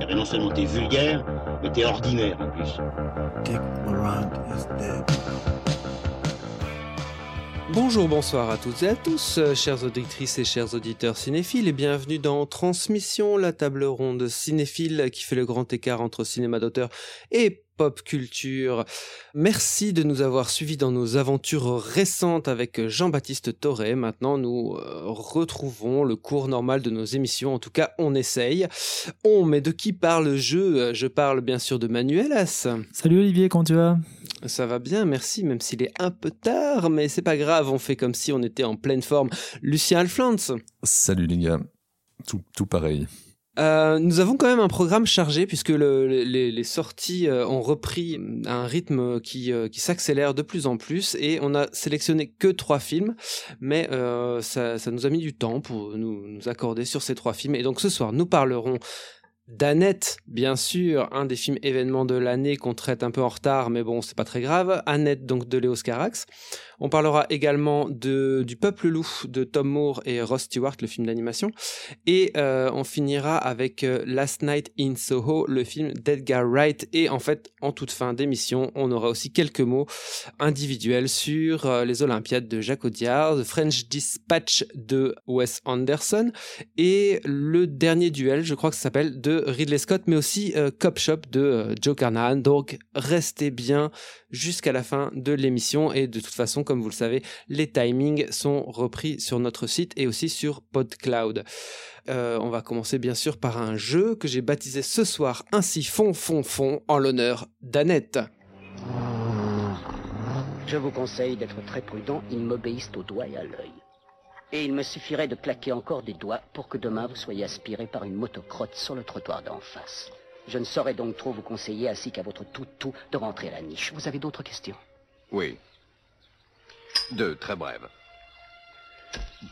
Eh ben non seulement t'es vulgaire, mais t'es ordinaire en plus. Dick Laurent is dead. Bonjour, bonsoir à toutes et à tous, euh, chères auditrices et chers auditeurs cinéphiles, et bienvenue dans Transmission, la table ronde cinéphile qui fait le grand écart entre cinéma d'auteur et pop culture. Merci de nous avoir suivis dans nos aventures récentes avec Jean-Baptiste Toré. Maintenant, nous euh, retrouvons le cours normal de nos émissions. En tout cas, on essaye. On, mais de qui parle le jeu? Je parle bien sûr de Manuelas. Salut Olivier, comment tu vas? Ça va bien, merci, même s'il est un peu tard, mais c'est pas grave, on fait comme si on était en pleine forme. Lucien Alflans, Salut les gars, tout, tout pareil. Euh, nous avons quand même un programme chargé puisque le- les, les sorties euh, ont repris à un rythme qui, euh, qui s'accélère de plus en plus et on a sélectionné que trois films, mais euh, ça, ça nous a mis du temps pour nous, nous accorder sur ces trois films. Et donc ce soir, nous parlerons d'Annette, bien sûr, un des films événements de l'année qu'on traite un peu en retard, mais bon, c'est pas très grave. Annette, donc de Léo Carax. On parlera également de, du Peuple loup de Tom Moore et Ross Stewart, le film d'animation. Et euh, on finira avec euh, Last Night in Soho, le film d'Edgar Wright. Et en fait, en toute fin d'émission, on aura aussi quelques mots individuels sur euh, les Olympiades de Jacques Audiard, The French Dispatch de Wes Anderson et le dernier duel, je crois que ça s'appelle, de Ridley Scott, mais aussi euh, Cop Shop de euh, Joe Carnahan. Donc restez bien jusqu'à la fin de l'émission et de toute façon, comme vous le savez, les timings sont repris sur notre site et aussi sur PodCloud. Euh, on va commencer bien sûr par un jeu que j'ai baptisé ce soir ainsi fond fond fond en l'honneur d'Annette. Je vous conseille d'être très prudent, ils m'obéissent au doigt et à l'œil. Et il me suffirait de claquer encore des doigts pour que demain vous soyez aspiré par une motocrotte sur le trottoir d'en face. Je ne saurais donc trop vous conseiller, ainsi qu'à votre tout-tout, de rentrer à la niche. Vous avez d'autres questions? Oui. Deux, très brèves.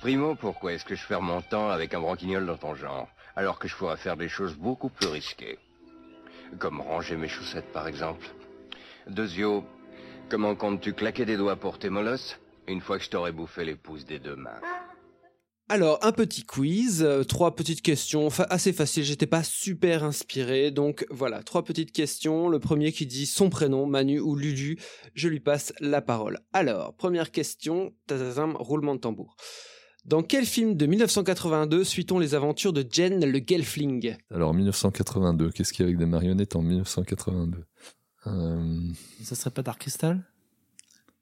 Primo, pourquoi est-ce que je perds mon temps avec un branquignol dans ton genre, alors que je pourrais faire des choses beaucoup plus risquées? Comme ranger mes chaussettes, par exemple. Deuxio, comment comptes-tu claquer des doigts pour tes molosses une fois que je t'aurai bouffé les pouces des deux mains? Alors, un petit quiz, euh, trois petites questions, fa- assez facile, j'étais pas super inspiré, donc voilà, trois petites questions. Le premier qui dit son prénom, Manu ou Lulu, je lui passe la parole. Alors, première question, tazazam, roulement de tambour. Dans quel film de 1982 suit-on les aventures de Jen le Gelfling? Alors 1982, qu'est-ce qu'il y a avec des marionnettes en 1982 Euh, Ça serait pas Dark Crystal?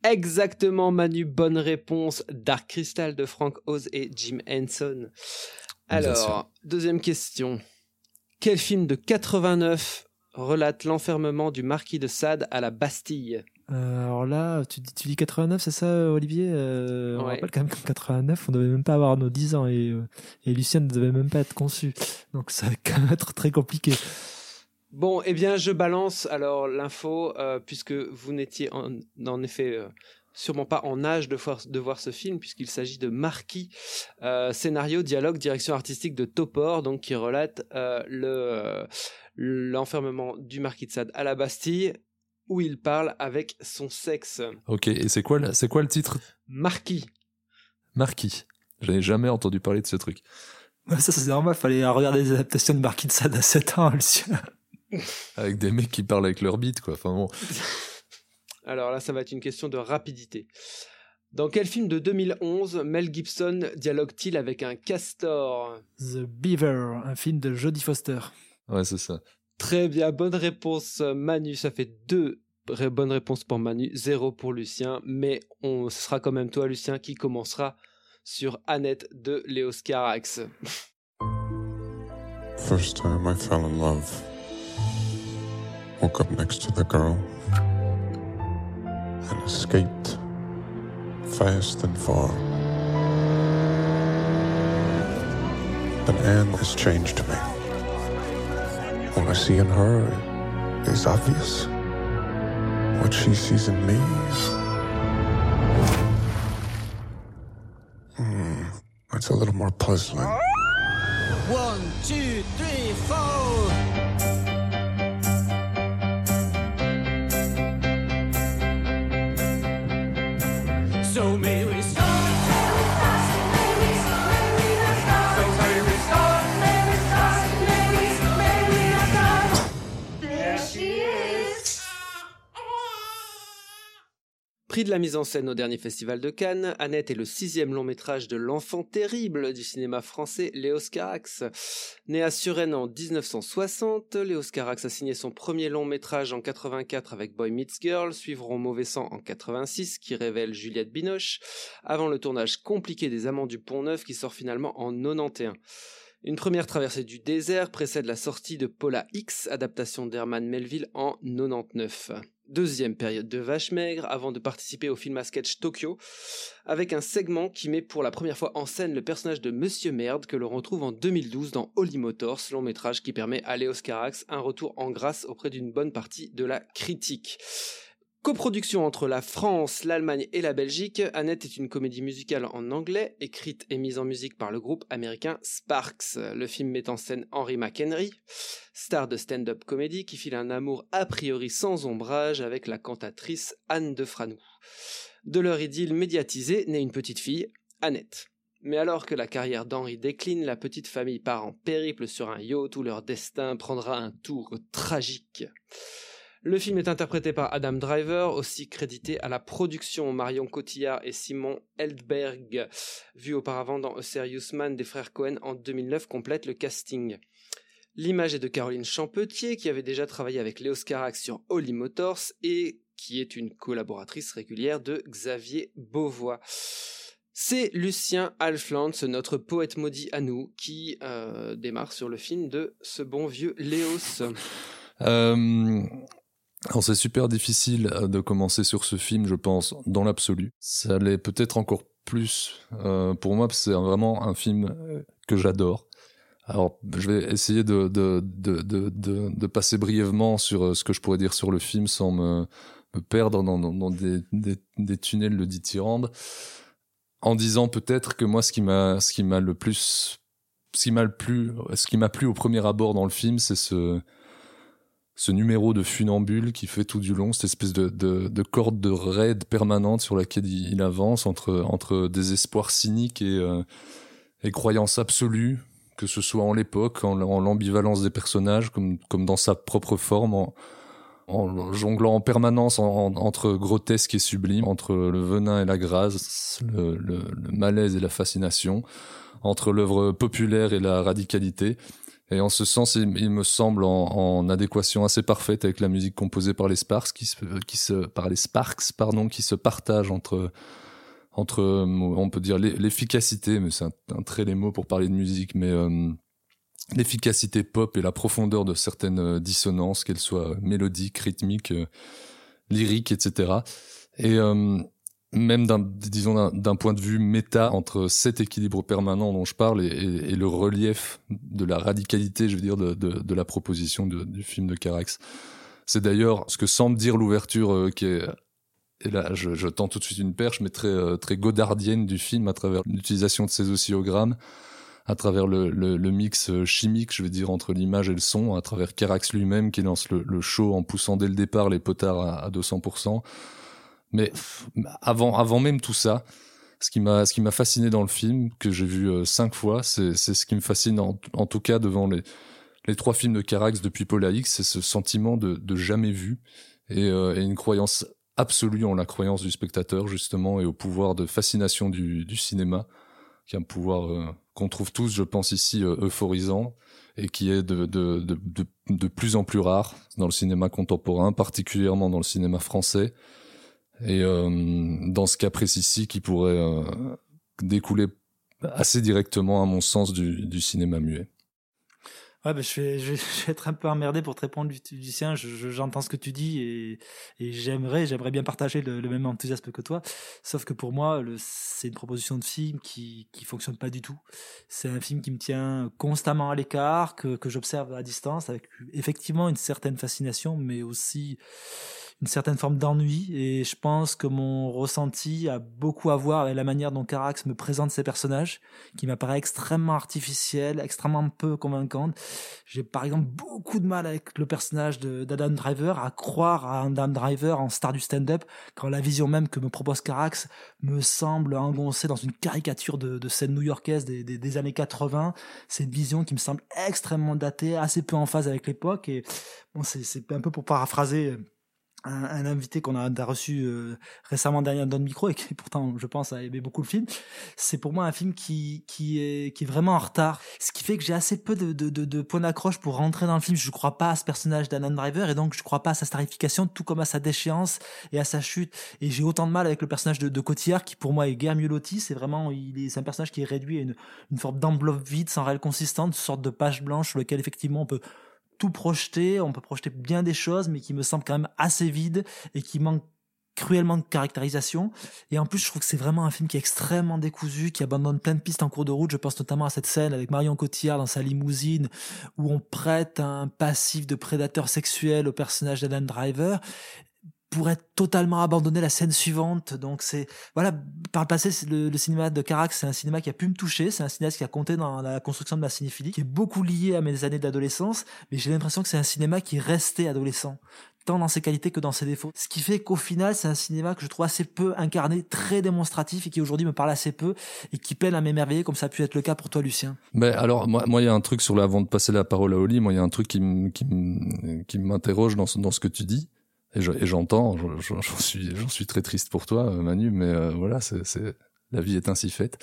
Exactement, Manu, bonne réponse. Dark Crystal de Frank Oz et Jim Henson. Alors, deuxième question. Quel film de 89 relate l'enfermement du marquis de Sade à la Bastille? Euh, Alors là, tu dis, tu dis 89, c'est ça, Olivier? Euh, On Ouais. rappelle quand même qu'en 89, on devait même pas avoir nos 10 ans et, euh, et Lucien ne devait même pas être conçu. Donc ça va quand même être très compliqué. Bon, eh bien, je balance alors l'info, euh, puisque vous n'étiez en, en effet euh, sûrement pas en âge de voir, de voir ce film, puisqu'il s'agit de Marquis, euh, scénario, dialogue, direction artistique de Topor, donc qui relate euh, le euh, l'enfermement du Marquis de Sade à la Bastille, où il parle avec son sexe. Ok, et c'est quoi, le- c'est quoi le titre? Marquis. Marquis. J'avais jamais entendu parler de ce truc. Ouais, ça, c'est normal, fallait regarder les adaptations de Marquis de Sade à 7 ans, Lucien. Avec des mecs qui parlent avec leur bite, quoi. Enfin bon. Alors là, ça va être une question de rapidité. Dans quel film de 2011 Mel Gibson dialogue-t-il avec un castor? The Beaver, un film de Jodie Foster. Ouais, c'est ça. Très bien, bonne réponse Manu, ça fait deux bonnes réponses pour Manu, zéro pour Lucien, mais on, ce sera quand même toi Lucien qui commencera sur Annette de Léo Carax. First time I fell in love. Woke up next to the girl and escaped fast and far. But Anne has changed me. What I see in her is obvious. What she sees in me. Hmm, it's a little more puzzling. One, two, three, four. Prix de la mise en scène au dernier festival de Cannes, Annette est le sixième long métrage de l'enfant terrible du cinéma français, Léos Carax. Né à Suresnes en 1960, Léos Carax a signé son premier long métrage en 84 avec Boy Meets Girl, suivront Mauvais sang en 86 qui révèle Juliette Binoche, avant le tournage compliqué des Amants du Pont Neuf qui sort finalement en 91. Une première traversée du désert précède la sortie de Paula X, adaptation d'Herman Melville en 99. Deuxième période de vache maigre avant de participer au film à sketch Tokyo, avec un segment qui met pour la première fois en scène le personnage de Monsieur Merde que l'on retrouve en 2012 dans Holy Motors, long métrage qui permet à Léos Carax un retour en grâce auprès d'une bonne partie de la critique. Coproduction entre la France, l'Allemagne et la Belgique, Annette est une comédie musicale en anglais, écrite et mise en musique par le groupe américain Sparks. Le film met en scène Henry McHenry, star de stand-up comédie qui file un amour a priori sans ombrage avec la cantatrice Anne de Franou. De leur idylle médiatisée naît une petite fille, Annette. Mais alors que la carrière d'Henry décline, la petite famille part en périple sur un yacht où leur destin prendra un tour tragique. Le film est interprété par Adam Driver, aussi crédité à la production Marion Cotillard et Simon Eldberg, vu auparavant dans A Serious Man des frères Cohen en 2009, complète le casting. L'image est de Caroline Champetier, qui avait déjà travaillé avec Léos Carax sur Holy Motors et qui est une collaboratrice régulière de Xavier Beauvois. C'est Lucien Alflands, notre poète maudit à nous, qui euh, démarre sur le film de ce bon vieux Léos. Euh, alors c'est super difficile euh, de commencer sur ce film, je pense, dans l'absolu. Ça l'est peut-être encore plus euh, pour moi, parce que c'est vraiment un film euh, que j'adore. Alors je vais essayer de, de, de, de, de, passer brièvement sur euh, ce que je pourrais dire sur le film sans me, me perdre dans, dans, dans des, des, des tunnels de dithyrambe. En disant peut-être que moi, ce qui m'a, ce qui m'a le plus, ce qui m'a le plus, ce qui m'a plu au premier abord dans le film, c'est ce, ce numéro de funambule qui fait tout du long, cette espèce de, de, de corde de raid permanente sur laquelle il, avance entre, entre désespoir cynique et, euh, et croyance absolue, que ce soit en l'époque, en, en l'ambivalence des personnages, comme, comme dans sa propre forme, en, jonglant en permanence en- en- entre grotesque et sublime, entre le venin et la grâce, le, le malaise et la fascination, entre l'œuvre populaire et la radicalité. Et en ce sens, il, me semble en, adéquation assez parfaite avec la musique composée par les Sparks, qui se, qui se, par les Sparks, pardon, qui se partagent entre, entre, euh, on peut dire l'e- l'efficacité, mais c'est un, un très les mots pour parler de musique, mais euh, l'efficacité pop et la profondeur de certaines euh, dissonances, qu'elles soient mélodiques, rythmiques, euh, lyriques, etc. Et euh, même d'un, disons d'un, point de vue méta entre cet équilibre permanent dont je parle et, et- et le relief de la radicalité, je veux dire, de, de, de la proposition de- du film de Carax. C'est d'ailleurs ce que semble dire l'ouverture euh, qui est et là, je, je tends tout de suite une perche, mais très, euh, très godardienne du film à travers l'utilisation de ces oscillogrammes, à travers le, le, le mix euh, chimique, je veux dire, entre l'image et le son, à travers Carax lui-même qui lance le, le show en poussant dès le départ les potards à, à 200%. Mais avant, avant même tout ça, ce qui m'a, ce qui m'a fasciné dans le film, que j'ai vu euh, cinq fois, c'est, ce qui me fascine en, en tout cas devant les, les trois films de Carax depuis Paula X, c'est ce sentiment de, de jamais vu et, euh, et une croyance absolue en la croyance du spectateur justement et au pouvoir de fascination du, du cinéma, qui est un pouvoir euh, qu'on trouve tous, je pense ici, euphorisant et qui est de, de, de, de plus en plus rare dans le cinéma contemporain, particulièrement dans le cinéma français. Et euh, dans ce cas précis-ci, qui pourrait euh, découler assez directement, à mon sens, du, cinéma muet. Ouais, bah, je, vais, être un peu emmerdé pour te répondre, Lucien. Je, je, j'entends ce que tu dis et, j'aimerais, j'aimerais bien partager le, le, même enthousiasme que toi. Sauf que pour moi, c'est une proposition de film qui, qui fonctionne pas du tout. C'est un film qui me tient constamment à l'écart, que, que j'observe à distance, avec effectivement une certaine fascination, mais aussi une certaine forme d'ennui. Et je pense que mon ressenti a beaucoup à voir avec la manière dont Carax me présente ses personnages, qui m'apparaît extrêmement artificielle, extrêmement peu convaincante J'ai par exemple beaucoup de mal avec le personnage d'Adam Driver, à croire à Adam Driver en star du stand-up, quand la vision même que me propose Carax me semble engoncée dans une caricature de, scène new-yorkaise des, des, des années 80. C'est une vision qui me semble extrêmement datée, assez peu en phase avec l'époque. Et bon, c'est un peu pour paraphraser un, invité qu'on a, reçu euh, récemment derrière Don Micro et qui pourtant, je pense, a aimé beaucoup le film. C'est pour moi un film qui, qui, est, qui est vraiment en retard. Ce qui fait que j'ai assez peu de, de, de, de points d'accroche pour rentrer dans le film. Je ne crois pas à ce personnage d'Alan Driver et donc je ne crois pas à sa starification, tout comme à sa déchéance et à sa chute. Et j'ai autant de mal avec le personnage de, de Cotillard qui pour moi est guère mieux loti. C'est vraiment, il est, c'est un personnage qui est réduit à une, une forme d'enveloppe vide sans réelle consistance, une sorte de page blanche sur lequel effectivement on peut tout projeter, on peut projeter bien des choses, mais qui me semble quand même assez vide et qui manque cruellement de caractérisation. Et en plus, je trouve que c'est vraiment un film qui est extrêmement décousu, qui abandonne plein de pistes en cours de route. Je pense notamment à cette scène avec Marion Cotillard dans sa limousine, où on prête un passif de prédateur sexuel au personnage d'Adam Driver pour être totalement abandonné la scène suivante. Donc c'est voilà, par le passé, le, cinéma de Carax, c'est un cinéma qui a pu me toucher, c'est un cinéaste qui a compté dans la construction de ma cinéphilie, qui est beaucoup lié à mes années d'adolescence, mais j'ai l'impression que c'est un cinéma qui est resté adolescent tant dans ses qualités que dans ses défauts. Ce qui fait qu'au final, c'est un cinéma que je trouve assez peu incarné, très démonstratif et qui aujourd'hui me parle assez peu et qui peine à m'émerveiller comme ça a pu être le cas pour toi, Lucien. Mais alors, moi, moi, il y a un truc sur la, avant de passer la parole à Oli, moi, il y a un truc qui m'interroge dans, ce- dans ce que tu dis. Et je- et j'entends, je- je- j'en suis, très triste pour toi, euh, Manu, mais euh, voilà, la vie est ainsi faite.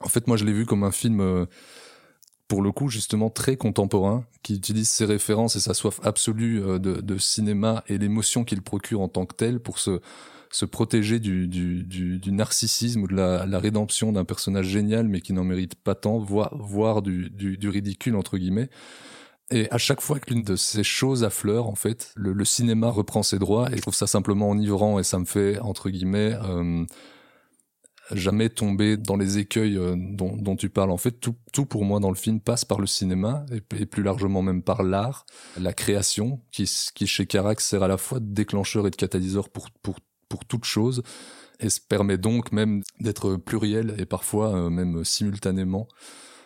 En fait, moi, je l'ai vu comme un film, euh, pour le coup, justement, très contemporain, qui utilise ses références et sa soif absolue de, cinéma et l'émotion qu'il procure en tant que tel pour se, protéger du, narcissisme ou de la, rédemption d'un personnage génial mais qui n'en mérite pas tant, voire, du ridicule entre guillemets. Et à chaque fois qu'une de ces choses affleure, en fait, le, cinéma reprend ses droits et je trouve ça simplement enivrant et ça me fait, entre guillemets, euh, jamais tomber dans les écueils euh, dont, tu parles. En fait, tout, pour moi dans le film passe par le cinéma et, plus largement même par l'art, la création, qui, chez Carax sert à la fois de déclencheur et de catalyseur pour, pour, pour toute chose et se permet donc même d'être pluriel et parfois euh, même simultanément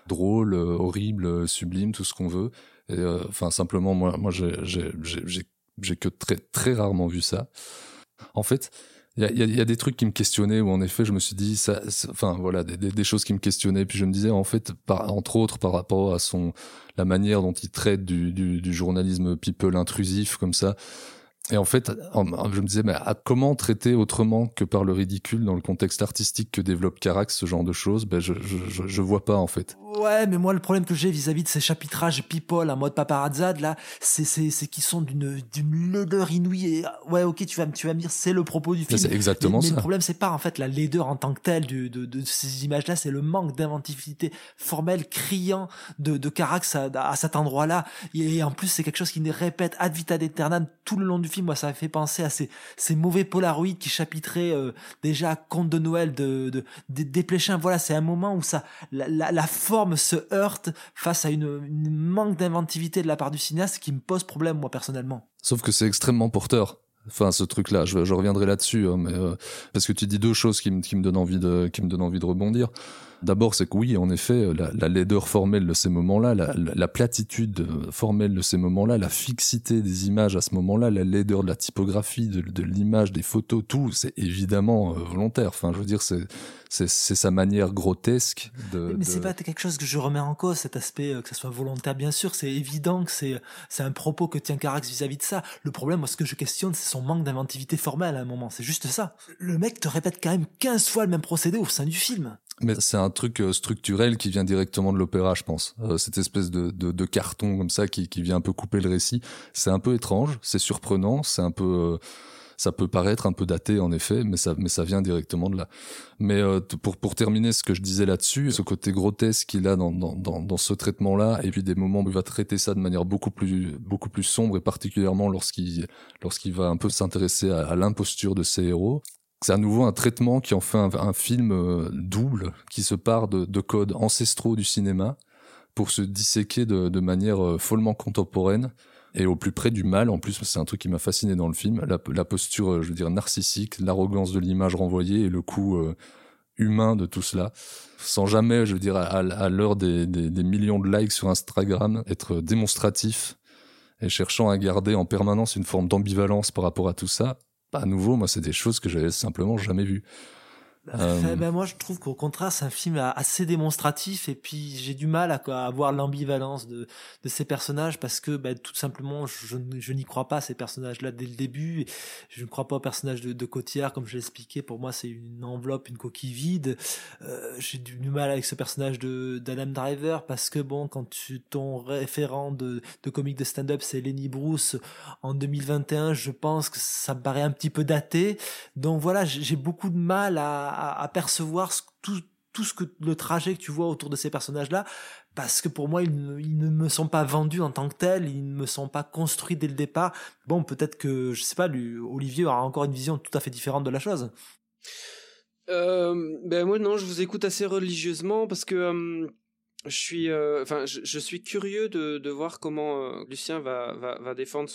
drôle, horrible, sublime, tout ce qu'on veut. Et euh, enfin simplement moi, moi j'ai que très très rarement vu ça. En fait, il y y, y a des trucs qui me questionnaient où en effet je me suis dit ça- enfin voilà des, des, des choses qui me questionnaient puis je me disais en fait par, entre autres par rapport à son la manière dont il traite du, du, du journalisme people intrusif comme ça et en fait je me disais mais à- comment traiter autrement que par le ridicule dans le contexte artistique que développe Carax ce genre de choses? Ben je, je, je, vois pas en fait Ouais, mais moi, le problème que j'ai vis-à-vis de ces chapitrages people en mode paparazzade, là, c'est, c'est, c'est qu'ils sont d'une, d'une laideur inouïe et, ouais, ok, tu vas, tu vas me dire, c'est le propos du film. c'est exactement mais, mais ça. le problème, c'est pas, en fait, la laideur en tant que telle du- de, de, ces images-là, c'est le manque d'inventivité formelle, criant de, de Carax à, à cet endroit-là. Et, en plus, c'est quelque chose qui ne répète ad vitam aeternam tout le long du film. Moi, ça fait penser à ces, mauvais polaroïdes qui chapitraient, euh, déjà Conte de Noël de, de. Voilà, c'est un moment où ça, la, forme se heurte face à une, manque d'inventivité de la part du cinéaste qui me pose problème, moi, personnellement. Sauf que c'est extrêmement porteur. Enfin, ce truc-là, je, je reviendrai là-dessus, hein, mais euh, parce que tu dis deux choses qui me qui me donnent envie de qui me donnent envie de rebondir. D'abord, c'est que oui, en effet, la, la laideur formelle de ces moments-là, la, la, la platitude euh, formelle de ces moments-là, la fixité des images à ce moment-là, la laideur de la typographie, de, de l'image, des photos, tout, c'est évidemment euh, volontaire. Enfin, je veux dire, c'est c'est sa manière grotesque de. Mais de- c'est pas quelque chose que je remets en cause, cet aspect, euh, que ça soit volontaire, bien sûr. C'est évident que c'est, c'est un propos que tient Carax vis-à-vis de ça. Le problème, moi, ce que je questionne, c'est son manque d'inventivité formelle à un moment. C'est juste ça. Le mec te répète quand même 15 fois le même procédé au sein du film. Mais c'est un truc euh, structurel qui vient directement de l'opéra, je pense. Euh, cette espèce de, de, de carton comme ça qui, qui vient un peu couper le récit. C'est un peu étrange, c'est surprenant, c'est un peu, euh, ça peut paraître un peu daté en effet, mais ça, mais ça vient directement de là. Mais euh, pour pour terminer ce que je disais là-dessus, ce côté grotesque qu'il a dans, dans dans dans ce traitement-là, et puis des moments où il va traiter ça de manière beaucoup plus beaucoup plus sombre et particulièrement lorsqu'il lorsqu'il va un peu s'intéresser à, à l'imposture de ses héros. C'est à nouveau un traitement qui en fait un, film euh, double, qui se part de, de codes ancestraux du cinéma pour se disséquer de, manière euh, follement contemporaine et au plus près du mal. En plus, c'est un truc qui m'a fasciné dans le film, la, posture, euh, je veux dire, narcissique, l'arrogance de l'image renvoyée et le coup, humain de tout cela, sans jamais, je veux dire, à, l'heure des millions de likes sur Instagram, être démonstratif et cherchant à garder en permanence une forme d'ambivalence par rapport à tout ça. À nouveau, moi, c'est des choses que j'avais simplement jamais vues. Euh, ben, moi, je trouve qu'au contraire, c'est un film assez démonstratif et puis j'ai du mal à, à avoir l'ambivalence de, de ces personnages parce que ben, tout simplement, je, je n'y crois pas à ces personnages-là dès le début. Je ne crois pas au personnage de, de Cotillard, comme je l'ai expliqué. Pour moi, c'est une enveloppe, une coquille vide. Euh, j'ai du, mal avec ce personnage de d'Adam Driver parce que bon, quand tu, ton référent de, de comique de stand-up, c'est Lenny Bruce en 2021, je pense que ça me paraît un petit peu daté. Donc voilà, j'ai beaucoup de mal à, à, percevoir ce- tout, tout ce que le trajet que tu vois autour de ces personnages-là, parce que pour moi, ils ne, ils ne me sont pas vendus en tant que tels, ils ne me sont pas construits dès le départ. Bon, peut-être que, je sais pas, lui, Olivier aura encore une vision tout à fait différente de la chose. Euh, ben moi non, je vous écoute assez religieusement parce que euh, je suis, euh, je, suis curieux de, voir comment euh, Lucien va, défendre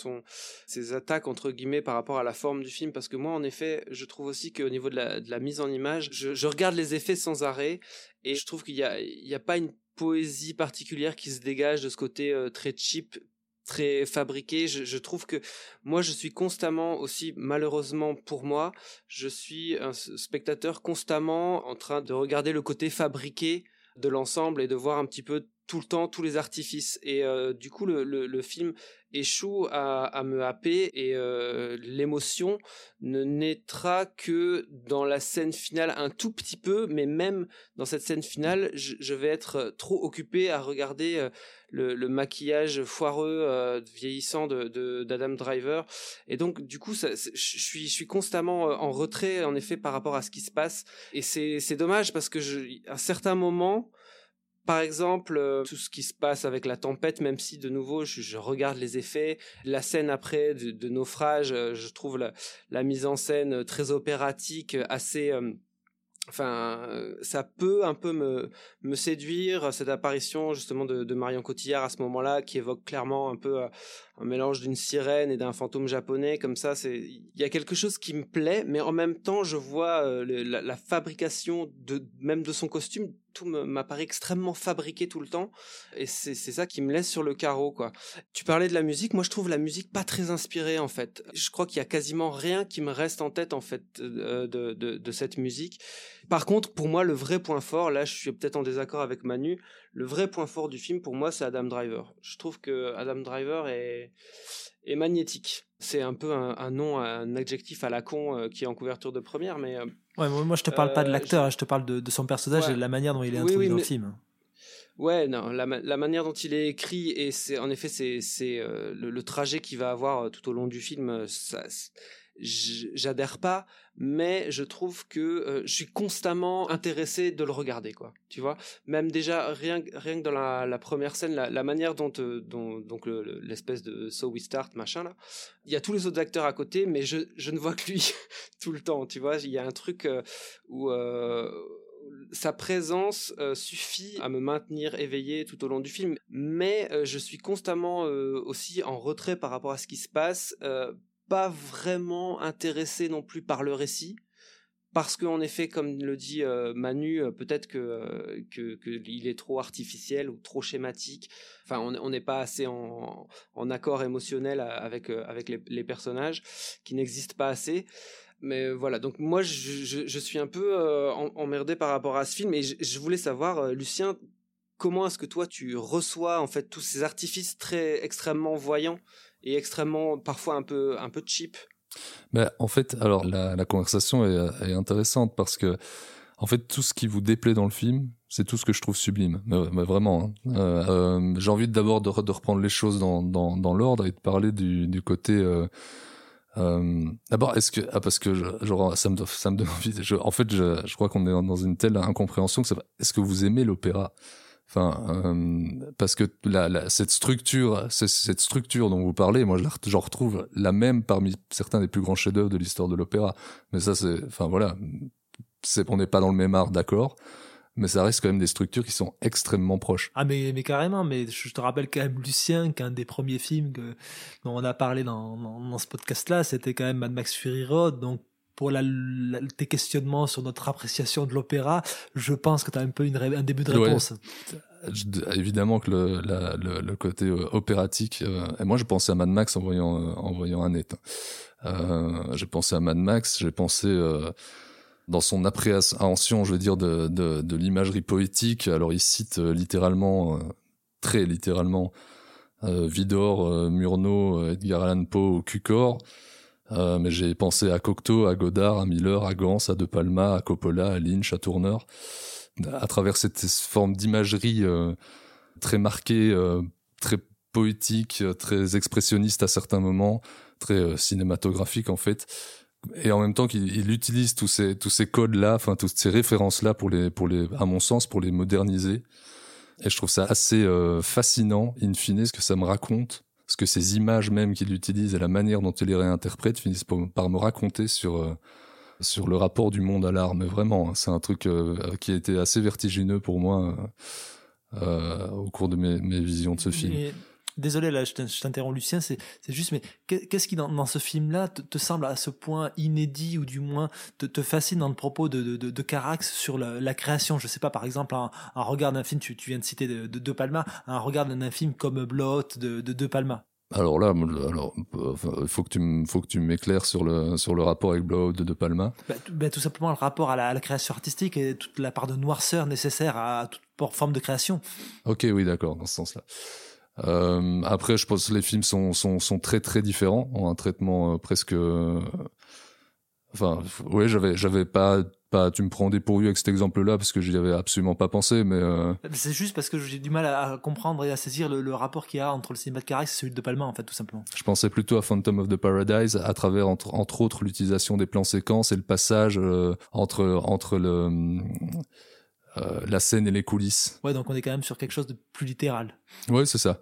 ses attaques entre guillemets par rapport à la forme du film parce que moi en effet, je trouve aussi qu'au niveau de la, mise en image, je, regarde les effets sans arrêt et je trouve qu'il y a pas une poésie particulière qui se dégage de ce côté euh, très cheap très fabriqué. Je, trouve que moi je suis constamment aussi malheureusement pour moi je suis un spectateur constamment en train de regarder le côté fabriqué de l'ensemble et de voir un petit peu tout le temps tous les artifices. Et euh, du coup le, film échoue à, me happer et euh, l'émotion ne naîtra que dans la scène finale un tout petit peu mais même dans cette scène finale je, vais être trop occupé à regarder euh, le, maquillage foireux vieillissant de d'Adam Driver. Et donc du coup je suis constamment en retrait en effet par rapport à ce qui se passe. Et c'est dommage parce que je à certains moments par exemple, euh, tout ce qui se passe avec la tempête, même si de nouveau je, regarde les effets, la scène après de, naufrage, euh, je trouve la, mise en scène euh, très opératique, assez, enfin, ça peut un peu me séduire cette apparition justement de, Marion Cotillard à ce moment-là, qui évoque clairement un peu un mélange d'une sirène et d'un fantôme japonais, comme ça. Il y a quelque chose qui me plaît, mais en même temps, je vois la, la fabrication de même de son costume, tout m'apparaît extrêmement fabriqué tout le temps, et c'est ça qui me laisse sur le carreau, quoi. Tu parlais de la musique, moi je trouve la musique pas très inspirée en fait. Je crois qu'il y a quasiment rien qui me reste en tête en fait de, de, cette musique. Par contre, pour moi, le vrai point fort, là je suis peut-être en désaccord avec Manu, le vrai point fort du film pour moi c'est Adam Driver. Je trouve que Adam Driver est, est magnétique. C'est un peu un, un nom, un adjectif à la con euh, qui est en couverture de première, mais euh, Ouais, moi, je te parle pas de Euh, l'acteur, je te parle de, de son personnage Ouais. et de la manière dont il est Oui, introduit oui, dans le film. Ouais, non, la, ma- la manière dont il est écrit et c'est en effet c'est c'est euh, le, le trajet qu'il va avoir euh, tout au long du film, ça, j'adhère pas, mais je trouve que euh, je suis constamment intéressé de le regarder quoi. Tu vois, même déjà rien rien que dans la, première scène, la, manière dont euh, donc le- le- l'espèce de So We Start machin là, il y a tous les autres acteurs à côté, mais je je ne vois que lui tout le temps. Tu vois, il y a un truc euh, où sa présence suffit à me maintenir éveillé tout au long du film, mais je suis constamment aussi en retrait par rapport à ce qui se passe, pas vraiment intéressé non plus par le récit. Parce qu'en effet, comme le dit euh, Manu, euh, peut-être que, euh, que est trop artificiel ou trop schématique. Enfin, on n'est pas assez en, accord émotionnel avec avec les, personnages, qui n'existent pas assez. Mais voilà, donc moi je, je, suis un peu emmerdé par rapport à ce film et je, je voulais savoir, Lucien, comment est-ce que toi tu reçois en fait tous ces artifices très extrêmement voyants et extrêmement parfois un peu un peu cheap. Ben, en fait, alors la, conversation est, est intéressante parce que, en fait, tout ce qui vous déplaît dans le film, c'est tout ce que je trouve sublime. Mais, vraiment, hein. Euh, euh, j'ai envie d'abord de, re- de reprendre les choses dans, dans, dans l'ordre et de parler du, côté. Euh, euh, d'abord, est-ce que ah parce que ça me ça me donne envie. En fait, je, je crois qu'on est dans une telle incompréhension que Est-ce que vous aimez l'opéra? Enfin, euh, parce que cette structure, cette structure dont vous parlez, moi, j'en retrouve la même parmi certains des plus grands chefs-d'œuvre de l'histoire de l'opéra. Mais ça, c'est, enfin voilà, c'est, on n'est pas dans le même art, d'accord, mais ça reste quand même des structures qui sont extrêmement proches. Ah mais, carrément, mais je te rappelle quand même Lucien qu'un des premiers films dont on a parlé dans, ce podcast-là, c'était quand même Mad Max Fury Road, pour la, la- tes questionnements sur notre appréciation de l'opéra, je pense que tu as un peu une, un début de Ouais. réponse. Je- évidemment que le, la- le, le côté euh, opératique. euh, et moi, j'ai pensé à Mad Max en voyant euh, en voyant Annette. Euh, j'ai pensé à Mad Max. J'ai pensé dans son appréhension, je veux dire, de, de, de l'imagerie poétique. Alors, il cite littéralement, très littéralement, Vidor, Murnau, Edgar Allan Poe, ou Cukor. Euh, mais j'ai pensé à Cocteau, à Godard, à Miller, à Gans, à De Palma, à Coppola, à Lynch, à Turner à travers cette forme d'imagerie euh, très marquée, euh, très poétique, très expressionniste à certains moments, très cinématographique en fait. Et en même temps qu'il il utilise tous ces tous ces codes là, enfin toutes ces références là pour les pour les à mon sens pour les moderniser. Et je trouve ça assez fascinant in fine ce que ça me raconte, ce que ces images même qu'il utilise et la manière dont il les réinterprète finissent par, me raconter sur euh, sur le rapport du monde à l'art, mais vraiment, hein, c'est un truc euh, qui a été assez vertigineux pour moi euh, au cours de mes, visions de ce film. Désolé, là, je t'in- je t'interromps, Lucien, c'est juste, mais qu'est- qu'est-ce qui, dans, dans ce film-là, te, te semble à ce point inédit, ou du moins te, te fascine dans le propos de, de, Carax sur la, la création? Je sais pas, par exemple, un, un regard d'un film, tu, tu viens de citer de, de De Palma, un regard d'un film comme Blot de, de De Palma. Alors là, alors, faut que tu faut que tu m'éclaires sur le sur le rapport avec Blowout de De Palma. Bah, tout, bah, tout simplement le rapport à la, à la création artistique et toute la part de noirceur nécessaire à toute forme de création. Ok, oui, d'accord, dans ce sens-là. Euh, après, je pense que les films sont, sont, sont très très différents, ont un traitement euh, presque. euh, Enfin, ouais, j'avais j'avais pas pas. Tu me prends des pourvus avec cet exemple-là parce que j'y avais absolument pas pensé, mais euh, C'est juste parce que j'ai du mal à, à comprendre et à saisir le, le rapport qu'il y a entre le cinéma de Carax et celui de Palma, en fait, tout simplement. je pensais plutôt à Phantom of the Paradise à travers entre, entre autres l'utilisation des plans séquences et le passage entre entre le euh, la scène et les coulisses. Ouais, donc on est quand même sur quelque chose de plus littéral. Ouais, c'est ça.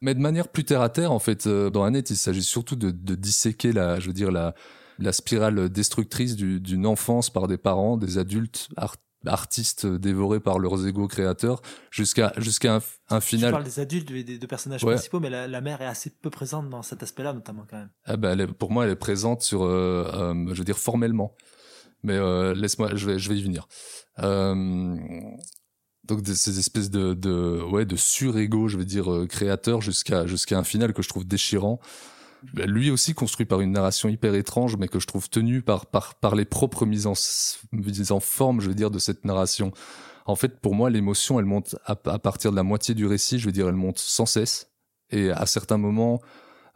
Mais de manière plus terre à terre, en fait, euh, dans Annette, il s'agit surtout de, de disséquer la, je veux dire, la, la spirale destructrice du- d'une enfance par des parents, des adultes art- artistes dévorés par leurs égaux créateurs, jusqu'à jusqu'à un, un final. parles des adultes, des, des deux personnages Ouais. principaux, mais la, la mère est assez peu présente dans cet aspect-là, notamment, quand même. Ah ben, elle est- pour moi, elle est présente sur, euh, euh, je veux dire, formellement. Mais euh, laisse-moi, je vais, je vais y venir. Euh, donc ces espèces de, de ouais, de sur-ego, je veux dire, euh, créateurs jusqu'à jusqu'à un final que je trouve déchirant. Ben, Lui aussi construit par une narration hyper étrange, mais que je trouve tenue par par par les propres mises en mises en forme, je veux dire, de cette narration. En fait, pour moi, l'émotion, elle monte à, à partir de la moitié du récit. Je veux dire, elle monte sans cesse. Et à certains moments,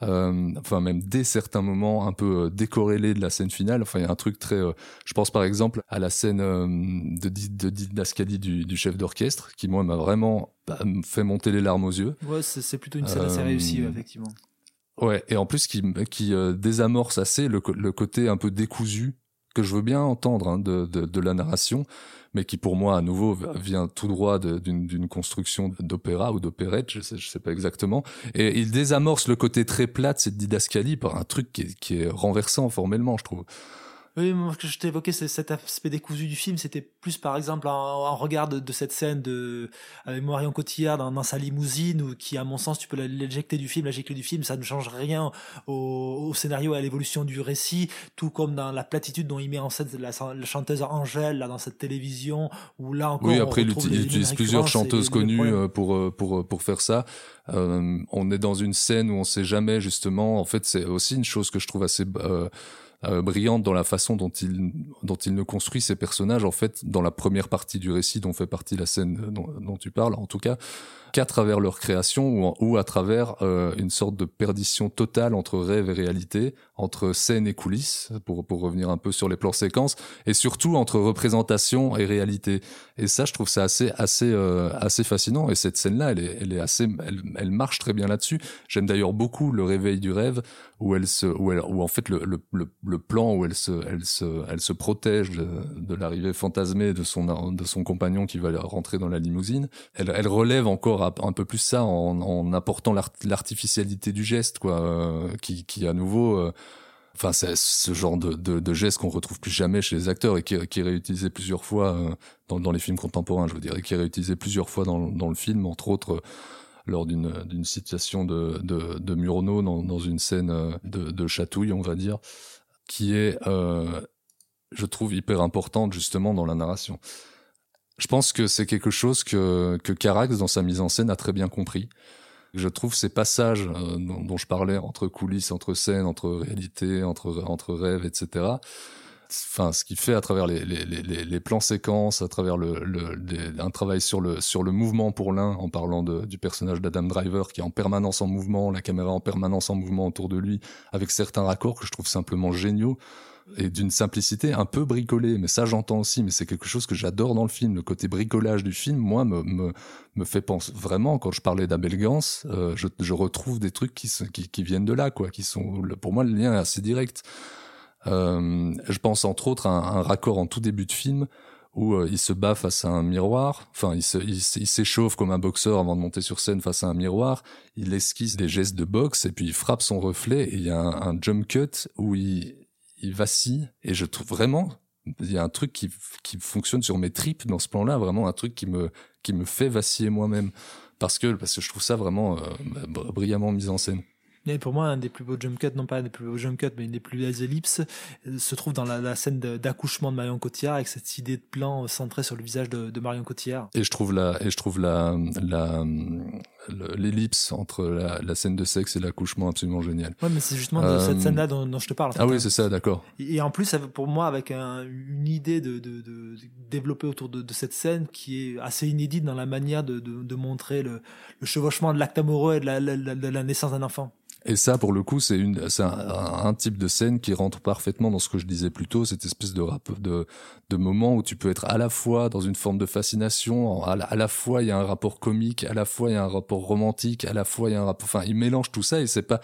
euh, enfin même dès certains moments un peu euh, décorrélés de la scène finale. Enfin, il y a un truc très. euh, je pense par exemple à la scène euh, de, de didascalie du, du chef d'orchestre, qui moi m'a vraiment bah, fait monter les larmes aux yeux. Ouais, c'est plutôt une scène assez Euh, réussie, effectivement. Ouais, et en plus qui, qui euh, désamorce assez le côté un peu décousu que je veux bien entendre hein, de, de, de la narration, mais qui pour moi à nouveau vient tout droit d'une d'une construction d'opéra ou d'opérette, je sais, je sais pas exactement. Et il désamorce le côté très plat de cette didascalie par un truc qui est, qui est renversant formellement, je trouve. Oui, moi, ce que je t'évoquais, c'est cet aspect décousu du film. C'était plus, par exemple, un regard de, de cette scène de, avec Marion Cotillard dans, dans sa limousine, ou qui, à mon sens, tu peux l'éjecter du film, la gicler du film, ça ne change rien au, au scénario et à l'évolution du récit, tout comme dans la platitude dont il met en scène la, la chanteuse Angèle, là, dans cette télévision, où là encore, Oui, après il, utilise plusieurs et chanteuses connues euh, pour euh, pour euh, pour faire ça. Euh, on est dans une scène où on sait jamais justement. En fait, c'est aussi une chose que je trouve assez euh, euh, brillante dans la façon dont il dont il ne construit ses personnages. En fait, dans la première partie du récit dont fait partie la scène dont, dont tu parles, en tout cas, qu'à travers leur création ou, ou à travers euh, une sorte de perdition totale entre rêve et réalité, entre scène et coulisses, pour pour revenir un peu sur les plans séquences, et surtout entre représentation et réalité. Et ça, je trouve ça assez, assez, euh, assez fascinant. Et cette scène-là, elle est, elle est elle, elle marche très bien là-dessus. J'aime d'ailleurs beaucoup le réveil du rêve, où elle se, où en fait le, le, le, le plan où elle se, elle se, elle se protège de, de l'arrivée fantasmée de son, de son compagnon qui va rentrer dans la limousine. Elle, elle relève encore un, peu plus ça en, apportant l'art- l'artificialité du geste, quoi, euh, qui, à nouveau. euh, Enfin, c'est ce genre de, geste qu'on retrouve plus jamais chez les acteurs et qui, est réutilisé plusieurs fois euh, dans, les films contemporains, je veux dire, et qui est réutilisé plusieurs fois dans, le film, entre autres lors d'une situation de, de, dans, une scène de, chatouille, on va dire, qui est je trouve hyper importante justement dans la narration. Je pense que c'est quelque chose que, que Carax, dans sa mise en scène, a très bien compris. Je trouve ces passages euh, dont, dont je parlais entre coulisses, entre scènes, entre réalité, entre, entre rêves, etc. Enfin, ce qu'il fait à travers les, plans séquences, à travers un travail sur le, mouvement pour l'un, en parlant du personnage d'Adam Driver qui est en permanence en mouvement, la caméra en permanence en mouvement autour de lui, avec certains raccords que je trouve simplement géniaux et d'une simplicité un peu bricolée. Mais ça, j'entends aussi, mais c'est quelque chose que j'adore dans le film. Le côté bricolage du film, moi, me, me, me fait penser vraiment, quand je parlais d'Abel Gans, euh, je, retrouve des trucs qui, qui, viennent de là, quoi, qui sont, pour moi, le lien est assez direct. Euh, je pense entre autres à un, raccord en tout début de film où euh, il se bat face à un miroir, enfin il s'échauffe comme un boxeur avant de monter sur scène face à un miroir, il esquisse des gestes de boxe et puis il frappe son reflet et il y a un, jump cut où il, il vacille. Et je trouve vraiment il y a un truc qui, qui fonctionne sur mes tripes dans ce plan-là, vraiment un truc qui me qui me fait vaciller moi-même. Parce que parce que je trouve ça vraiment euh, br- brillamment mis en scène. Et pour moi, un des plus beaux jump cuts, non pas un des plus beaux jump cuts, mais une des plus belles ellipses, euh, se trouve dans la, scène d'accouchement de Marion Cotillard, avec cette idée de plan euh, centré sur le visage de, de Marion Cotillard. Et je trouve la, et je trouve la, la, l'ellipse entre la, la scène de sexe et l'accouchement absolument géniale. Ouais, mais c'est justement de Euh, cette scène-là dont, dont je te parle. en Ah oui, hein. c'est ça, d'accord. Et en plus, pour moi, avec un- une idée de, de, de, développer autour de, de cette scène qui est assez inédite dans la manière de, montrer le, le chevauchement de l'acte amoureux et de la, la naissance d'un enfant. Et ça, pour le coup, c'est une, c'est un, type de scène qui rentre parfaitement dans ce que je disais plus tôt, cette espèce de rap, de, moment où tu peux être à la fois dans une forme de fascination, à la, à la fois il y a un rapport comique, à la fois il y a un rapport romantique, à la fois il y a un rapport, enfin, il mélange tout ça et c'est pas,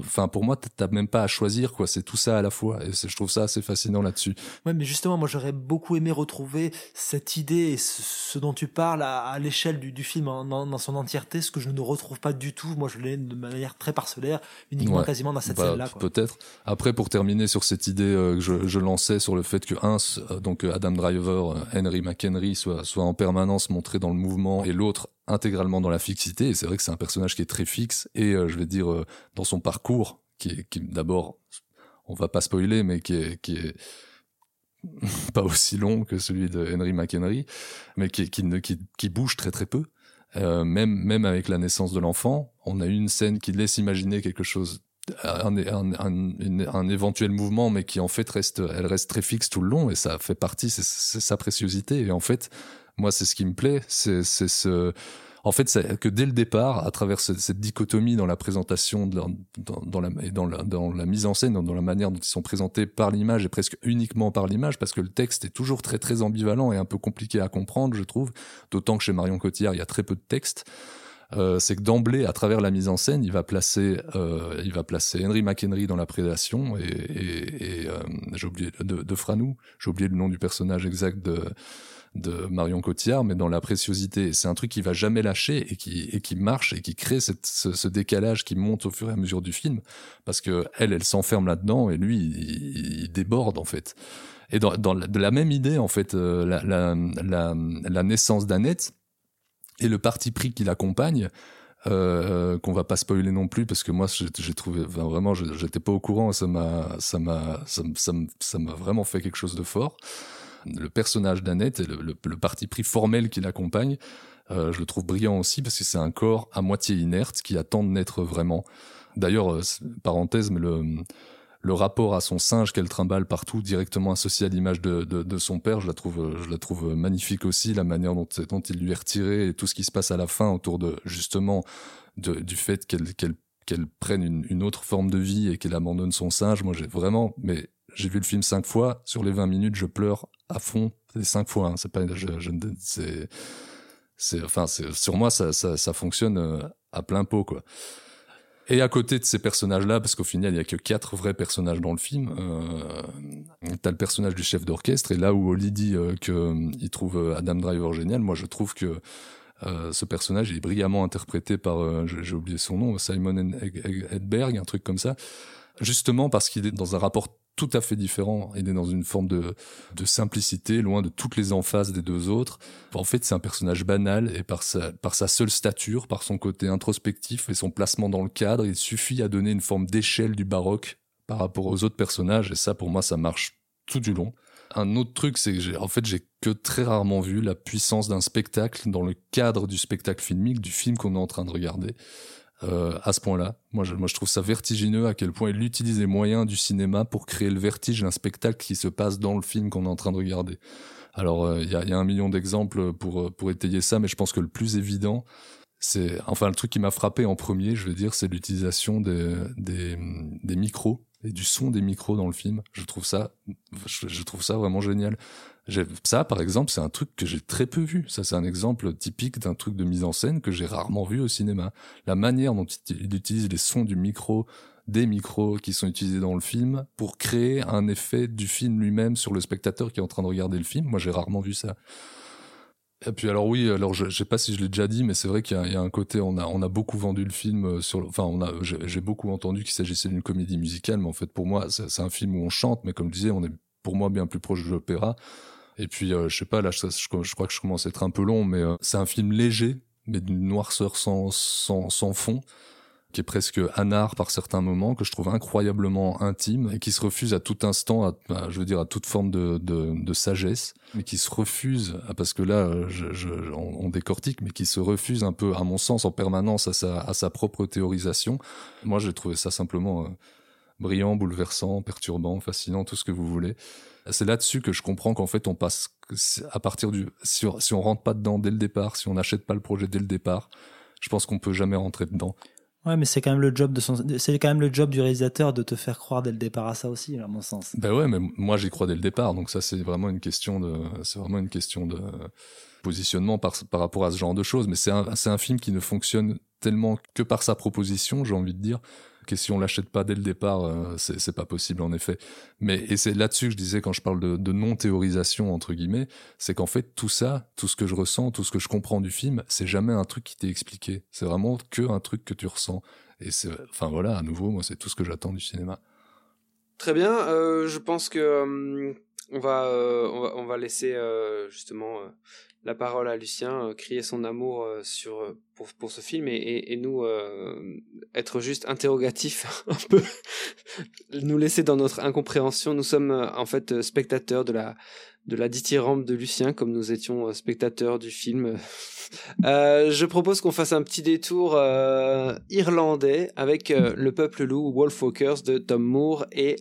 enfin, pour moi, t'as même pas à choisir, quoi, c'est tout ça à la fois. Et je trouve ça assez fascinant là-dessus. Ouais, mais justement, moi, j'aurais beaucoup aimé retrouver cette idée et ce, ce dont tu parles à, à l'échelle du, du film en- en- dans son entièreté, ce que je ne retrouve pas du tout. Moi, je l'ai de manière très parcellaire, uniquement Ouais. quasiment dans cette Bah, scène-là. quoi. Peut-être. Après, pour terminer sur cette idée euh, que je, je lançais sur le fait que un, euh, donc Adam Driver, euh, Henry McHenry soit, soit en permanence montré dans le mouvement et l'autre intégralement dans la fixité. Et c'est vrai que c'est un personnage qui est très fixe et euh, je vais dire euh, dans son parcours qui est, qui d'abord, on va pas spoiler, mais qui est, qui est pas aussi long que celui de Henry McHenry, mais qui, qui, qui, bouge très très peu. Euh, même, même avec la naissance de l'enfant, on a une scène qui laisse imaginer quelque chose, un, un, un, éventuel mouvement, mais qui en fait reste, elle reste très fixe tout le long et ça fait partie, c'est sa préciosité. Et en fait, moi, c'est ce qui me plaît, c'est ce, en fait, c'est que dès le départ, à travers ce- cette dichotomie dans la présentation, de dans, la, et dans, la, dans la mise en scène, dans, la manière dont ils sont présentés par l'image et presque uniquement par l'image, parce que le texte est toujours très très ambivalent et un peu compliqué à comprendre, je trouve. D'autant que chez Marion Cotillard, il y a très peu de texte. Euh, c'est que d'emblée, à travers la mise en scène, il va placer, euh, il va placer Henry McHenry dans la prédation et, euh, j'ai oublié de Franou, j'ai oublié le nom du personnage exact de de Marion Cotillard, mais dans la préciosité. C'est un truc qui va jamais lâcher et qui et qui marche et qui crée ce, ce décalage qui monte au fur et à mesure du film, parce que elle, elle s'enferme là-dedans et lui, il, déborde en fait. Et dans, dans la, de la même idée, en fait, euh, la, la, la, naissance d'Annette et le parti pris qui l'accompagne, euh, qu'on va pas spoiler non plus parce que moi j'ai trouvé enfin, vraiment j'étais pas au courant et ça m'a ça m'a ça m'a vraiment fait quelque chose de fort le personnage d'Annette et le, parti pris formel qui l'accompagne euh, je le trouve brillant aussi parce que c'est un corps à moitié inerte qui attend de naître vraiment d'ailleurs euh, parenthèse mais le le rapport à son singe qu'elle trimballe partout, directement associé à l'image de, de, son père, je la trouve, je la trouve magnifique aussi, la manière dont, dont il lui est retiré et tout ce qui se passe à la fin autour de justement du fait qu'elle prenne une, une autre forme de vie et qu'elle abandonne son singe. Moi, j'ai vraiment, mais j'ai vu le film cinq fois. Sur les 20 minutes, je pleure à fond les cinq fois. Hein. C'est pas, je, c'est, c'est, enfin, c'est, sur moi, ça, ça, ça fonctionne euh, à plein pot, quoi. Et à côté de ces personnages-là, parce qu'au final, il y a que quatre vrais personnages dans le film, euh, t'as le personnage du chef d'orchestre, et là où Oli dit euh, que euh, trouve euh, Adam Driver génial, moi je trouve que ce personnage est brillamment interprété par, j'ai oublié son nom, Simon Ed- Ed- Edberg, un truc comme ça, justement parce qu'il est dans un rapport tout à fait différent. Il est dans une forme de, de simplicité, loin de toutes les emphases des deux autres. En fait, c'est un personnage banal et par sa, par sa seule stature, par son côté introspectif et son placement dans le cadre, il suffit à donner une forme d'échelle du baroque par rapport aux autres personnages. Et ça, pour moi, ça marche tout du long. un autre truc, c'est que en fait, j'ai que très rarement vu la puissance d'un spectacle dans le cadre du spectacle filmique, du film qu'on est en train de regarder. Euh, à ce point-là. Moi je, moi, je trouve ça vertigineux à quel point il utilise les moyens du cinéma pour créer le vertige d'un spectacle qui se passe dans le film qu'on est en train de regarder. Alors, euh, il y, a, y a un million d'exemples pour, euh, pour étayer ça, mais je pense que le plus évident, c'est, enfin, le truc qui m'a frappé en premier, je veux dire, c'est l'utilisation des, des, des micros et du son des micros dans le film. Je trouve ça, je trouve ça vraiment génial. Ça, par exemple, c'est un truc que j'ai très peu vu. Ça, c'est un exemple typique d'un truc de mise en scène que j'ai rarement vu au cinéma. La manière dont il il utilise les sons du micro, des micros qui sont utilisés dans le film pour créer un effet du film lui-même sur le spectateur qui est en train de regarder le film. Moi, j'ai rarement vu ça. Et puis alors oui, alors je, je sais pas si je l'ai déjà dit, mais c'est vrai qu'il y, a- un côté, on a beaucoup vendu le film euh, sur, enfin j'ai beaucoup entendu qu'il s'agissait d'une comédie musicale, mais en fait pour moi c'est un film où on chante, mais comme je disais, on est pour moi bien plus proche de l'opéra. Et puis euh, je sais pas, là je, crois que je commence à être un peu long, mais euh, c'est un film léger, mais d'une noirceur sans sans sans fond qui est presque anard par certains moments, que je trouve incroyablement intime et qui se refuse à tout instant, à, à- je veux dire à toute forme de, de, de sagesse, mais qui se refuse, parce que là je, je, on, on décortique, mais qui se refuse un peu, à mon sens, en permanence à sa, à sa propre théorisation. Moi j'ai trouvé ça simplement euh, brillant, bouleversant, perturbant, fascinant, tout ce que vous voulez. C'est là-dessus que je comprends qu'en fait on passe à partir du si on, si on rentre pas dedans dès le départ, si on n'achète pas le projet dès le départ, je pense qu'on peut jamais rentrer dedans. Ouais, mais c'est quand même le job de son, c'est quand même le job du réalisateur de te faire croire dès le départ à ça aussi, à mon sens. Ben ouais, mais moi j'y crois dès le départ, donc ça c'est vraiment une question de, c'est vraiment une question de positionnement par, par rapport à ce genre de choses. Mais c'est un, c'est un film qui ne fonctionne tellement que par sa proposition, j'ai envie de dire, que si on l'achète pas dès le départ, euh, c'est pas possible en effet. Mais et c'est là-dessus que je disais quand je parle de, de non théorisation entre guillemets, c'est qu'en fait tout ça, tout ce que je ressens, tout ce que je comprends du film, c'est jamais un truc qui t'est expliqué. C'est vraiment que un truc que tu ressens. Et c'est, enfin voilà, à nouveau, moi c'est tout ce que j'attends du cinéma. Très bien, euh, je pense que euh, on va euh, on va on va laisser justement la parole à Lucien euh, crier son amour euh, sur euh, pour ce film et et, nous être juste interrogatifs un peu nous laisser dans notre incompréhension. Nous sommes en fait spectateurs de la de dithyrambe de Lucien comme nous étions spectateurs du film. Je propose qu'on fasse un petit détour irlandais avec Le Peuple Loup, Wolfwalkers de Tom Moore et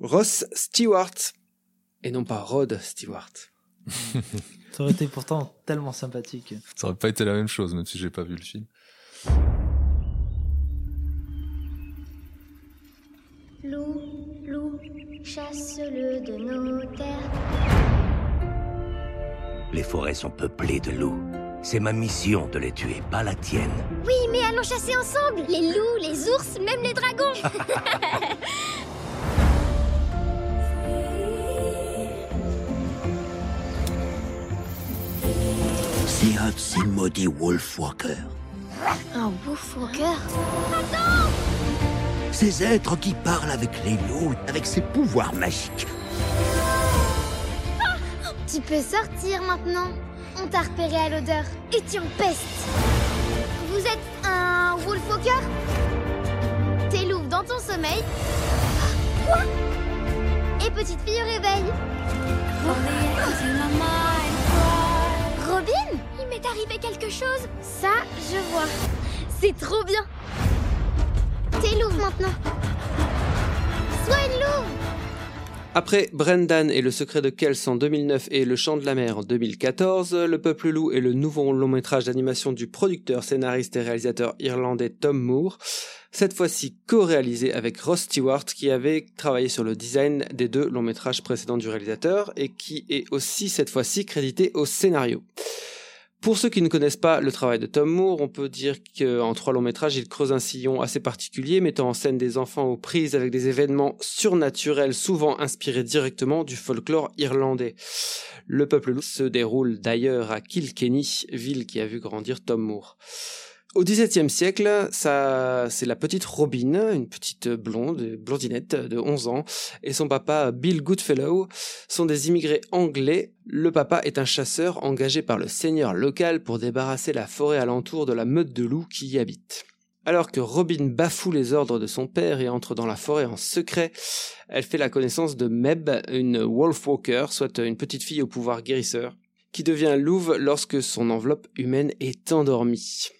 Ross Stewart. Et non pas Rod Stewart. Ça aurait été pourtant tellement sympathique. Ça aurait pas été la même chose, même si j'ai pas vu le film. Loup, loup, chasse-le de nos terres. Les forêts sont peuplées de loups. C'est ma mission de les tuer, pas la tienne. Oui, mais allons chasser ensemble Les loups, les ours, même les dragons C'est un de ces maudits Wolfwalkers. Un Wolfwalker Ces êtres qui parlent avec les loups, avec ses pouvoirs magiques. Tu peux sortir maintenant. On t'a repéré à l'odeur et tu empestes. Vous êtes un Wolfwalker T'es loup dans ton sommeil. Quoi? Et petite fille au réveil. Robin Il m'est arrivé quelque chose. Ça, je vois. C'est trop bien. T'es louve maintenant. Sois une Après Brendan et Le Secret de Kells en 2009 et Le Chant de la Mer en 2014, Le Peuple Loup est le nouveau long métrage d'animation du producteur, scénariste et réalisateur irlandais Tom Moore, cette fois-ci co-réalisé avec Ross Stewart qui avait travaillé sur le design des deux longs métrages précédents du réalisateur et qui est aussi cette fois-ci crédité au scénario. Pour ceux qui ne connaissent pas le travail de Tom Moore, on peut dire qu'en trois longs métrages, il creuse un sillon assez particulier, mettant en scène des enfants aux prises avec des événements surnaturels, souvent inspirés directement du folklore irlandais. Le peuple loup se déroule d'ailleurs à Kilkenny, ville qui a vu grandir Tom Moore. Au XVIIe siècle, ça, c'est la petite Robin, une petite blonde, blondinette de 11 ans, et son papa Bill Goodfellow sont des immigrés anglais. Le papa est un chasseur engagé par le seigneur local pour débarrasser la forêt alentour de la meute de loups qui y habite. Alors que Robin bafoue les ordres de son père et entre dans la forêt en secret, elle fait la connaissance de Meb, une Wolfwalker, soit une petite fille au pouvoir guérisseur, qui devient louve lorsque son enveloppe humaine est endormie.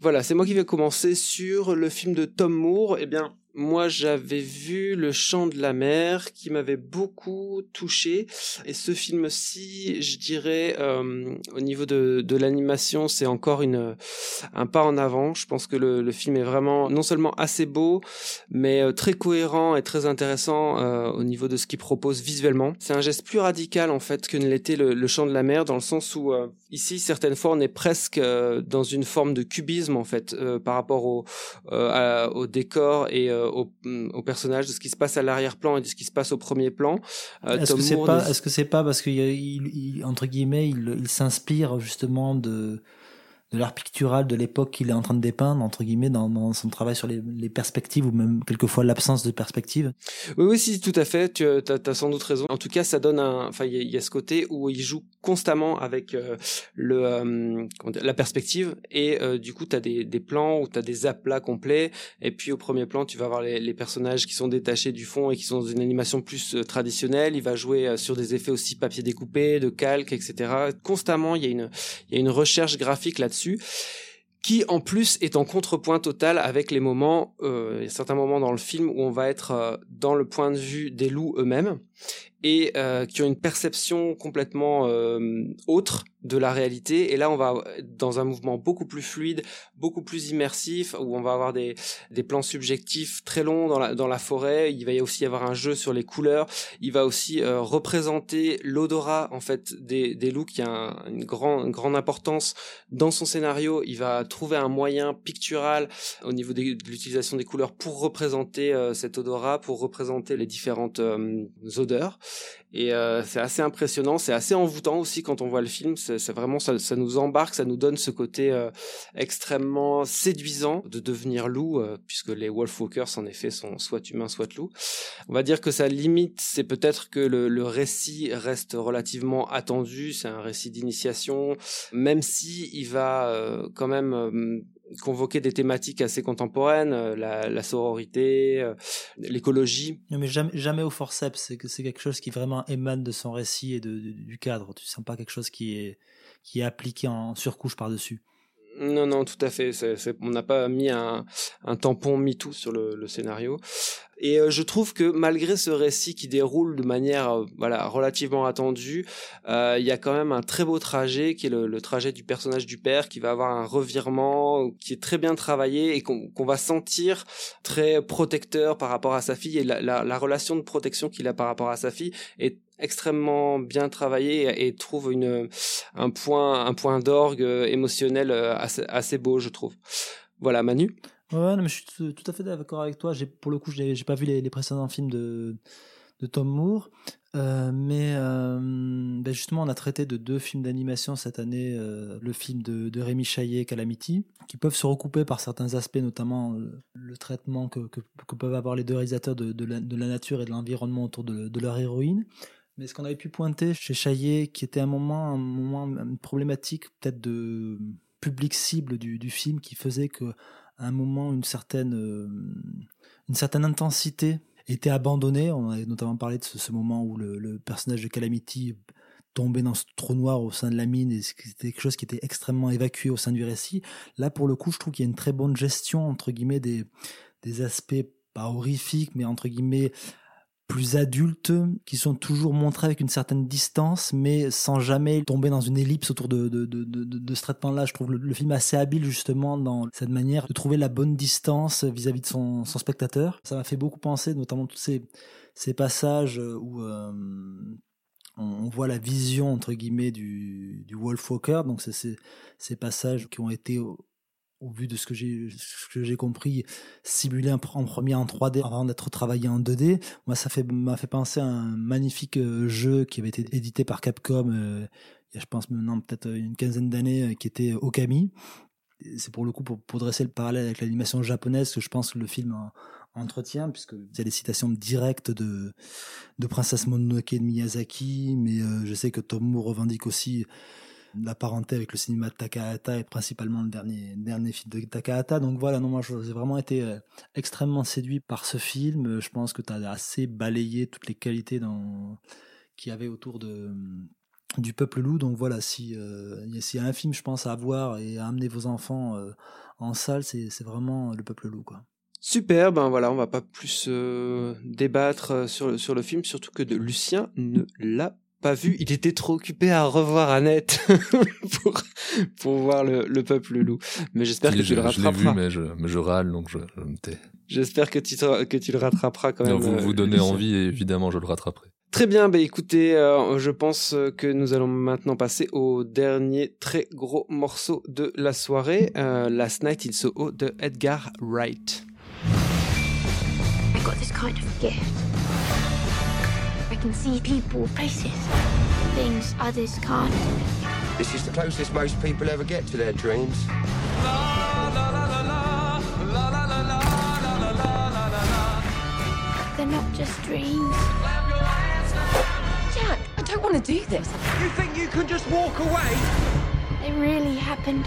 Voilà, c'est moi qui vais commencer sur le film de Tom Moore. Eh bien, moi, j'avais vu Le Chant de la Mer qui m'avait beaucoup touché. Et ce film-ci, je dirais, euh, au niveau de, l'animation, c'est encore un pas en avant. Je pense que le, film est vraiment non seulement assez beau, mais euh, très cohérent et très intéressant euh, au niveau de ce qu'il propose visuellement. C'est un geste plus radical, en fait, que ne l'était le, Chant de la Mer, dans le sens où, ici, certaines fois, on est presque euh, dans une forme de cubisme, en fait, euh, par rapport au, euh, à- au décor et au, au personnage, de ce qui se passe à l'arrière-plan et de ce qui se passe au premier plan. Est-ce que c'est pas, que c'est pas parce qu'il il, il- entre guillemets, il, il s'inspire justement de de l'art pictural de l'époque qu'il est en train de dépeindre entre guillemets dans, son travail sur les, perspectives ou même quelquefois l'absence de perspective. Oui, oui, si, tout à fait. Tu as, as sans doute raison. En tout cas, ça donne un. Enfin, il y, a- ce côté où il joue constamment avec euh, le euh, la perspective et euh, du coup, tu as des, plans où tu as des aplats complets et puis au premier plan, tu vas avoir les, personnages qui sont détachés du fond et qui sont dans une animation plus euh, traditionnelle. Il va jouer euh, sur des effets aussi papier découpé, de calque, etc. Constamment, il y y a une recherche graphique là-dessus qui en plus est en contrepoint total avec les moments, euh, certains moments dans le film où on va être euh, dans le point de vue des loups eux-mêmes et euh, qui ont une perception complètement autre de la réalité. Et là, on va dans un mouvement beaucoup plus fluide, beaucoup plus immersif, où on va avoir des, des plans subjectifs très longs dans la, dans la forêt. Il va y aussi avoir un jeu sur les couleurs. Il va aussi euh, représenter l'odorat en fait des, des loups qui a un- une, grand, une grande importance dans son scénario. Il va trouver un moyen pictural au niveau de l'utilisation des couleurs pour représenter euh, cet odorat, pour représenter les différentes euh, odeurs. Et c'est assez impressionnant, c'est assez envoûtant aussi quand on voit le film. C'est vraiment ça, ça nous embarque, ça nous donne ce côté euh, extrêmement séduisant de devenir loup, euh, puisque les Wolfwalkers en effet sont soit humains, soit loups. On va dire que sa limite, c'est peut-être que le, récit reste relativement attendu. C'est un récit d'initiation, même si il va euh, quand même convoquer des thématiques assez contemporaines, euh, la, sororité, euh, l'écologie. Mais jamais, jamais au forceps. C'est que c'est quelque chose qui vraiment émane de son récit et de- du cadre. Tu sens pas quelque chose qui est qui est appliqué en surcouche par dessus. Non, non, tout à fait. On n'a pas mis un, un tampon MeToo sur le, scénario. Et euh, je trouve que malgré ce récit qui déroule de manière euh, voilà relativement attendue, euh, il y a quand même un très beau trajet qui est le, trajet du personnage du père qui va avoir un revirement qui est très bien travaillé et qu'on va sentir très protecteur par rapport à sa fille et la relation de protection qu'il a par rapport à sa fille est extrêmement bien travaillée et, trouve une un point un point d'orgue euh, émotionnel euh, assez, assez beau je trouve. Voilà Manu. Ouais, non, je suis tout, à fait d'accord avec toi. Pour le coup, j'ai, j'ai pas vu les, précédents films de, de Tom Moore. Euh, mais ben justement, on a traité de deux films d'animation cette année, le film de, de Rémi Chaillet, Calamity, qui peuvent se recouper par certains aspects, notamment le, traitement que, que, peuvent avoir les deux réalisateurs de, de, la, nature et de l'environnement autour de leur héroïne. Mais ce qu'on avait pu pointer chez Chaillet, qui était un moment, un moment une problématique peut-être de public cible du, film, qui faisait que à un moment une certaine euh, une certaine intensité était abandonnée. On avait notamment parlé de ce, ce moment où le, le personnage de Calamity tombait dans ce trou noir au sein de la mine et c'était quelque chose qui était extrêmement évacué au sein du récit. Là, pour le coup, je trouve qu'il y a une très bonne gestion entre guillemets des des aspects pas horrifiques, mais entre guillemets plus adultes, qui sont toujours montrés avec une certaine distance, mais sans jamais tomber dans une ellipse autour de, de, de, de, de ce traitement-là. Je trouve le, film assez habile justement dans cette manière de trouver la bonne distance vis-à-vis de son, spectateur. Ça m'a fait beaucoup penser, notamment tous ces, ces passages où euh, on, voit la vision entre guillemets du, du Wolfwalker. Donc c'est ces, ces passages qui ont été au vu de ce que j'ai compris simulé en, premier en 3D avant d'être travaillé en 2D moi ça m'a fait penser à un magnifique euh, jeu qui avait été édité par Capcom euh, il y a je pense maintenant peut-être une quinzaine d'années euh, qui était Okami. C'est pour le coup pour, dresser le parallèle avec l'animation japonaise que je pense que le film en, entretient puisque il y a des citations directes de de Princesse Mononoke de Miyazaki mais euh, je sais que Tom Moore revendique aussi la parenté avec le cinéma de Takahata et principalement le dernier, dernier film de Takahata. Donc voilà, non, moi j'ai vraiment été euh, extrêmement séduit par ce film. Euh, Je pense que tu as assez balayé toutes les qualités dans... qu'il y avait autour de du peuple loup. Donc voilà, si euh, s'il y a un film, je pense, à voir et à amener vos enfants euh, en salle, c'est vraiment le peuple loup, quoi. Super, ben voilà, on va pas plus débattre sur, le- sur le film, surtout que de Lucien ne l'a pas vu. Il était trop occupé à revoir Annette pour, pour voir le, le peuple loup. Mais j'espère que tu le je l'ai vu, rattraperas. mais je, mais je râle, donc je, je me tais. J'espère que tu, que tu le rattraperas quand même. Non, vous euh, vous donnez envie et évidemment je le rattraperai. Très bien, bah écoutez, euh, je pense que nous allons maintenant passer au dernier très gros morceau de la soirée, euh, Last Night in Soho de Edgar Wright. I got this kind of gift. I can see people, places, things others can't. This is the closest most people ever get to their dreams. They're not just dreams. Jack, I don't want to do this. You think you can just walk away? It really happened.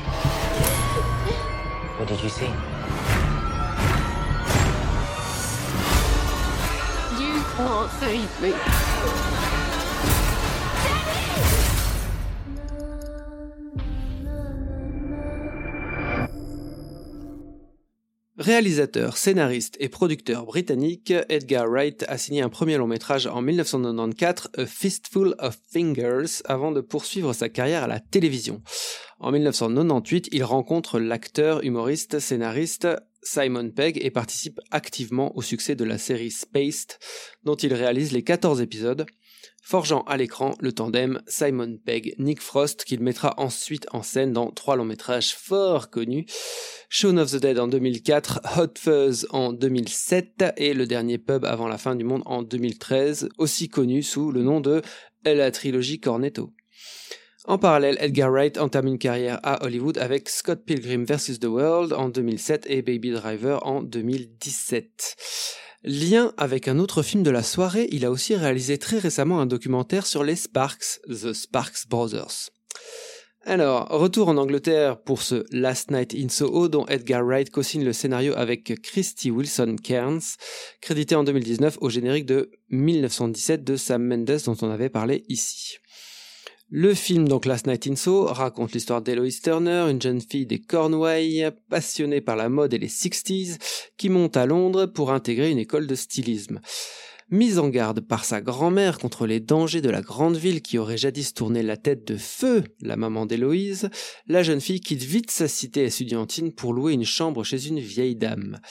What did you see? Réalisateur, scénariste et producteur britannique, Edgar Wright a signé un premier long métrage en 1994, A Fistful of Fingers, avant de poursuivre sa carrière à la télévision. En 1998, il rencontre l'acteur, humoriste, scénariste Simon Pegg et participe activement au succès de la série Spaced, dont il réalise les 14 épisodes, forgeant à l'écran le tandem Simon Pegg-Nick Frost qu'il mettra ensuite en scène dans trois longs métrages fort connus, Shaun of the Dead en 2004, Hot Fuzz en 2007 et le dernier pub avant la fin du monde en 2013, aussi connu sous le nom de la trilogie Cornetto. En parallèle, Edgar Wright entame une carrière à Hollywood avec Scott Pilgrim vs. The World en 2007 et Baby Driver en 2017. Lien avec un autre film de la soirée, il a aussi réalisé très récemment un documentaire sur les Sparks, The Sparks Brothers. Alors, retour en Angleterre pour ce Last Night in Soho dont Edgar Wright co-signe le scénario avec Christy Wilson Cairns, crédité en 2019 au générique de 1917 de Sam Mendes dont on avait parlé ici. Le film, donc Last Night in Soho, raconte l'histoire d'Eloise Turner, une jeune fille des Cornouailles, passionnée par la mode et les 60s, qui monte à Londres pour intégrer une école de stylisme. Mise en garde par sa grand-mère contre les dangers de la grande ville qui aurait jadis tourné la tête de feu la maman d'Héloïse, la jeune fille quitte vite sa cité estudiantine pour louer une chambre chez une vieille dame.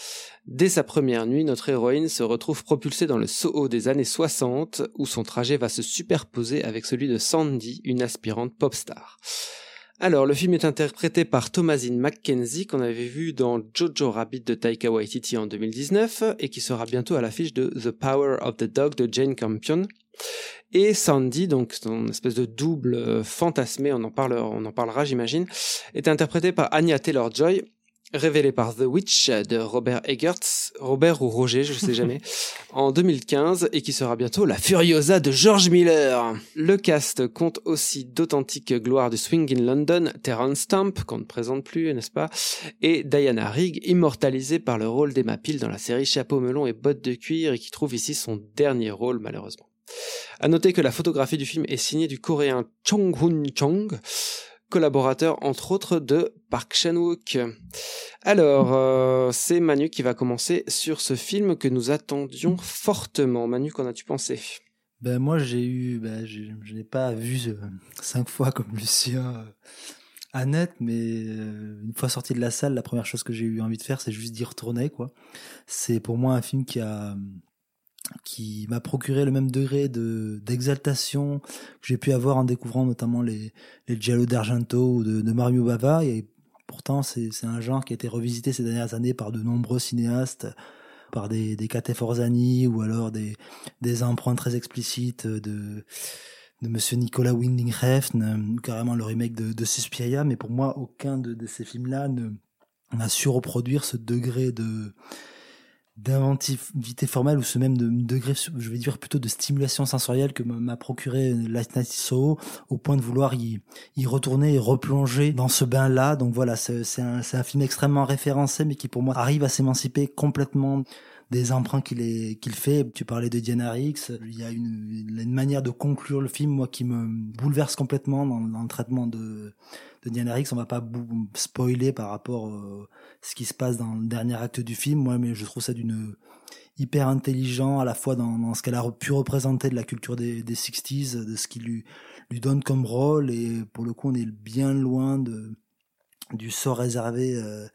Dès sa première nuit, notre héroïne se retrouve propulsée dans le Soho des années 60, où son trajet va se superposer avec celui de Sandy, une aspirante pop star. Alors, le film est interprété par Thomasine McKenzie, qu'on avait vu dans Jojo Rabbit de Taika Waititi en 2019, et qui sera bientôt à l'affiche de The Power of the Dog de Jane Campion. Et Sandy, donc son espèce de double euh, fantasmé, on en, parle, on en parlera j'imagine, est interprété par Anya Taylor-Joy, révélée par The Witch de Robert Egertz, Robert ou Roger, je sais jamais, en 2015 et qui sera bientôt la Furiosa de George Miller. Le cast compte aussi d'authentiques gloires du swing in London, Terrence Stamp, qu'on ne présente plus, n'est-ce pas, et Diana Rigg, immortalisée par le rôle d'Emma Peel dans la série Chapeau melon et bottes de cuir et qui trouve ici son dernier rôle malheureusement. À noter que la photographie du film est signée du coréen Chong Hun Chong, collaborateur entre autres de Park Chan-wook. Alors, euh, c'est Manu qui va commencer sur ce film que nous attendions fortement. Manu, qu'en as-tu pensé? Ben moi j'ai eu, ben, je, n'ai pas vu euh, cinq fois comme Lucien euh, Annette, mais une fois sorti de la salle, la première chose que j'ai eu envie de faire, c'est juste d'y retourner quoi. C'est pour moi un film qui a qui m'a procuré le même degré de d'exaltation que j'ai pu avoir en découvrant notamment les les Giallo d'Argento ou de, Mario Bava. Et pourtant c'est un genre qui a été revisité ces dernières années par de nombreux cinéastes par des des Kate Forzani ou alors des des empreintes très explicites de de Monsieur Nicolas Winding Refn, carrément le remake de, de Suspiria, mais pour moi, aucun de, de ces films-là ne n'a su reproduire ce degré de d'inventivité formelle ou ce même de degré, je vais dire plutôt de stimulation sensorielle que m'a procuré Last Night Soho, au point de vouloir y, y retourner et replonger dans ce bain-là. Donc voilà, c'est un, un film extrêmement référencé, mais qui pour moi arrive à s'émanciper complètement des emprunts qu'il qu'il fait. Tu parlais de Diana Riggs. Il y a une, une manière de conclure le film, moi, qui me bouleverse complètement dans, le traitement de de Diana Riggs. On va pas spoiler par rapport à ce qui se passe dans le dernier acte du film. Moi, mais je trouve ça d'une hyper intelligent à la fois dans, dans ce qu'elle a pu représenter de la culture des, des 60s, de ce qu'il lui, lui donne comme rôle. Et pour le coup, on est bien loin de, du sort réservé, euh,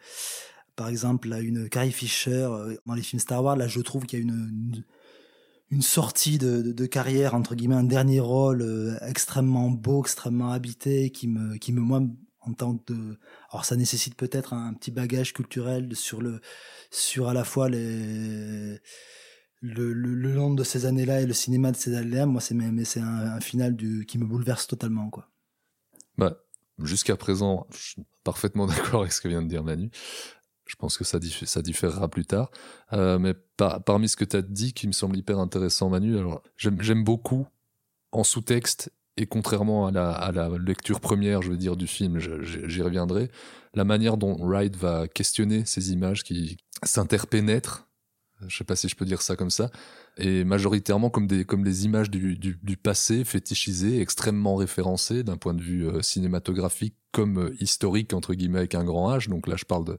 par exemple, à une Carrie Fisher euh, dans les films Star Wars. Là, je trouve qu'il y a une, une, sortie de, carrière, entre guillemets, un dernier rôle euh, extrêmement beau, extrêmement habité, qui me, qui me, moi, en tant que alors ça nécessite peut-être un petit bagage culturel sur le sur à la fois les le, le, long de ces années-là et le cinéma de ces années-là moi c'est mais c'est un, un, final du qui me bouleverse totalement quoi bah jusqu'à présent je suis parfaitement d'accord avec ce que vient de dire Manu je pense que ça, diffé ça différera plus tard euh, mais par, parmi ce que tu as dit qui me semble hyper intéressant Manu j'aime beaucoup en sous-texte et contrairement à la, lecture première, je veux dire, du film, j'y reviendrai, la manière dont Wright va questionner ces images qui s'interpénètrent, je sais pas si je peux dire ça comme ça, et majoritairement comme des, images du passé fétichisées, extrêmement référencées d'un point de vue euh, cinématographique comme euh, historique, entre guillemets, avec un grand H. Donc là, je parle de,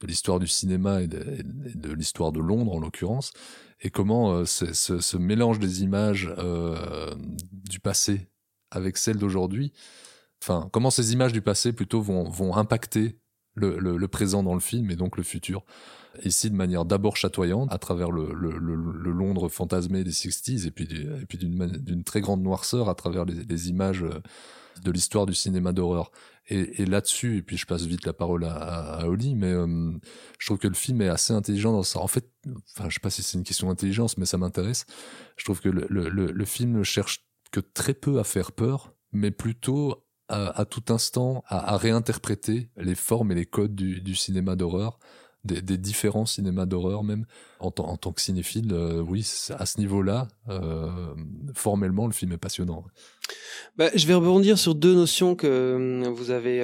de l'histoire du cinéma et de, l'histoire de Londres, en l'occurrence et comment euh, ce, mélange des images euh, du passé avec celles d'aujourd'hui, enfin, comment ces images du passé plutôt vont, vont impacter le, le, présent dans le film et donc le futur. Ici, de manière d'abord chatoyante, à travers le, le, Londres fantasmé des 60s et puis, d'une très grande noirceur à travers les, les images de l'histoire du cinéma d'horreur. Et, là-dessus, et puis je passe vite la parole à, Oli, mais euh, je trouve que le film est assez intelligent dans ça. En fait, enfin, je sais pas si c'est une question d'intelligence, mais ça m'intéresse. Je trouve que le, le, le, film ne cherche que très peu à faire peur, mais plutôt à, tout instant à, réinterpréter les formes et les codes du cinéma d'horreur. Des, des, différents cinémas d'horreur même. En, en, tant que cinéphile euh, oui à ce niveau là euh, formellement le film est passionnant. Bah, je vais rebondir sur deux notions que vous avez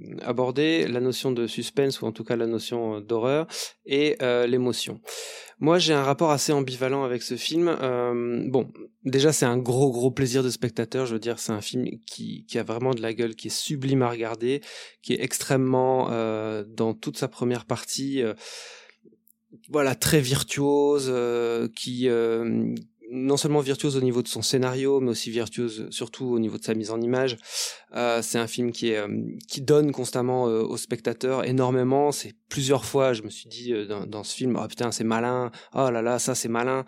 euh, abordées, la notion de suspense ou en tout cas la notion d'horreur et euh, l'émotion. Moi, j'ai un rapport assez ambivalent avec ce film. Euh, bon, déjà, c'est un gros, gros plaisir de spectateur. Je veux dire, c'est un film qui, qui a vraiment de la gueule, qui est sublime à regarder, qui est extrêmement, euh, dans toute sa première partie, euh, voilà, très virtuose, euh, qui, euh, non seulement virtuose au niveau de son scénario, mais aussi virtuose surtout au niveau de sa mise en image. Euh, c'est un film qui est euh, qui donne constamment euh, au spectateur énormément. C'est plusieurs fois, je me suis dit dans, dans, ce film, oh putain c'est malin, oh là là ça c'est malin.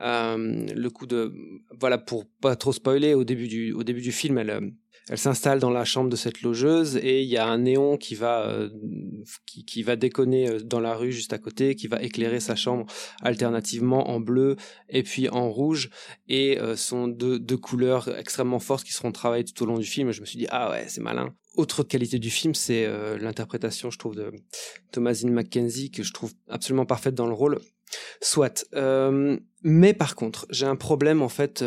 Le coup de voilà pour pas trop spoiler au début du au début du film, elle elle s'installe dans la chambre de cette logeuse et il y a un néon qui va euh, qui, qui, va déconner dans la rue juste à côté, qui va éclairer sa chambre alternativement en bleu et puis en rouge et euh, sont deux, deux couleurs extrêmement fortes qui seront travaillées tout au long du film. Je me suis dit ah ouais c'est malin. Autre qualité du film, c'est euh, l'interprétation, je trouve, de Thomasine McKenzie que je trouve absolument parfaite dans le rôle. Soit, euh, mais par contre, j'ai un problème en fait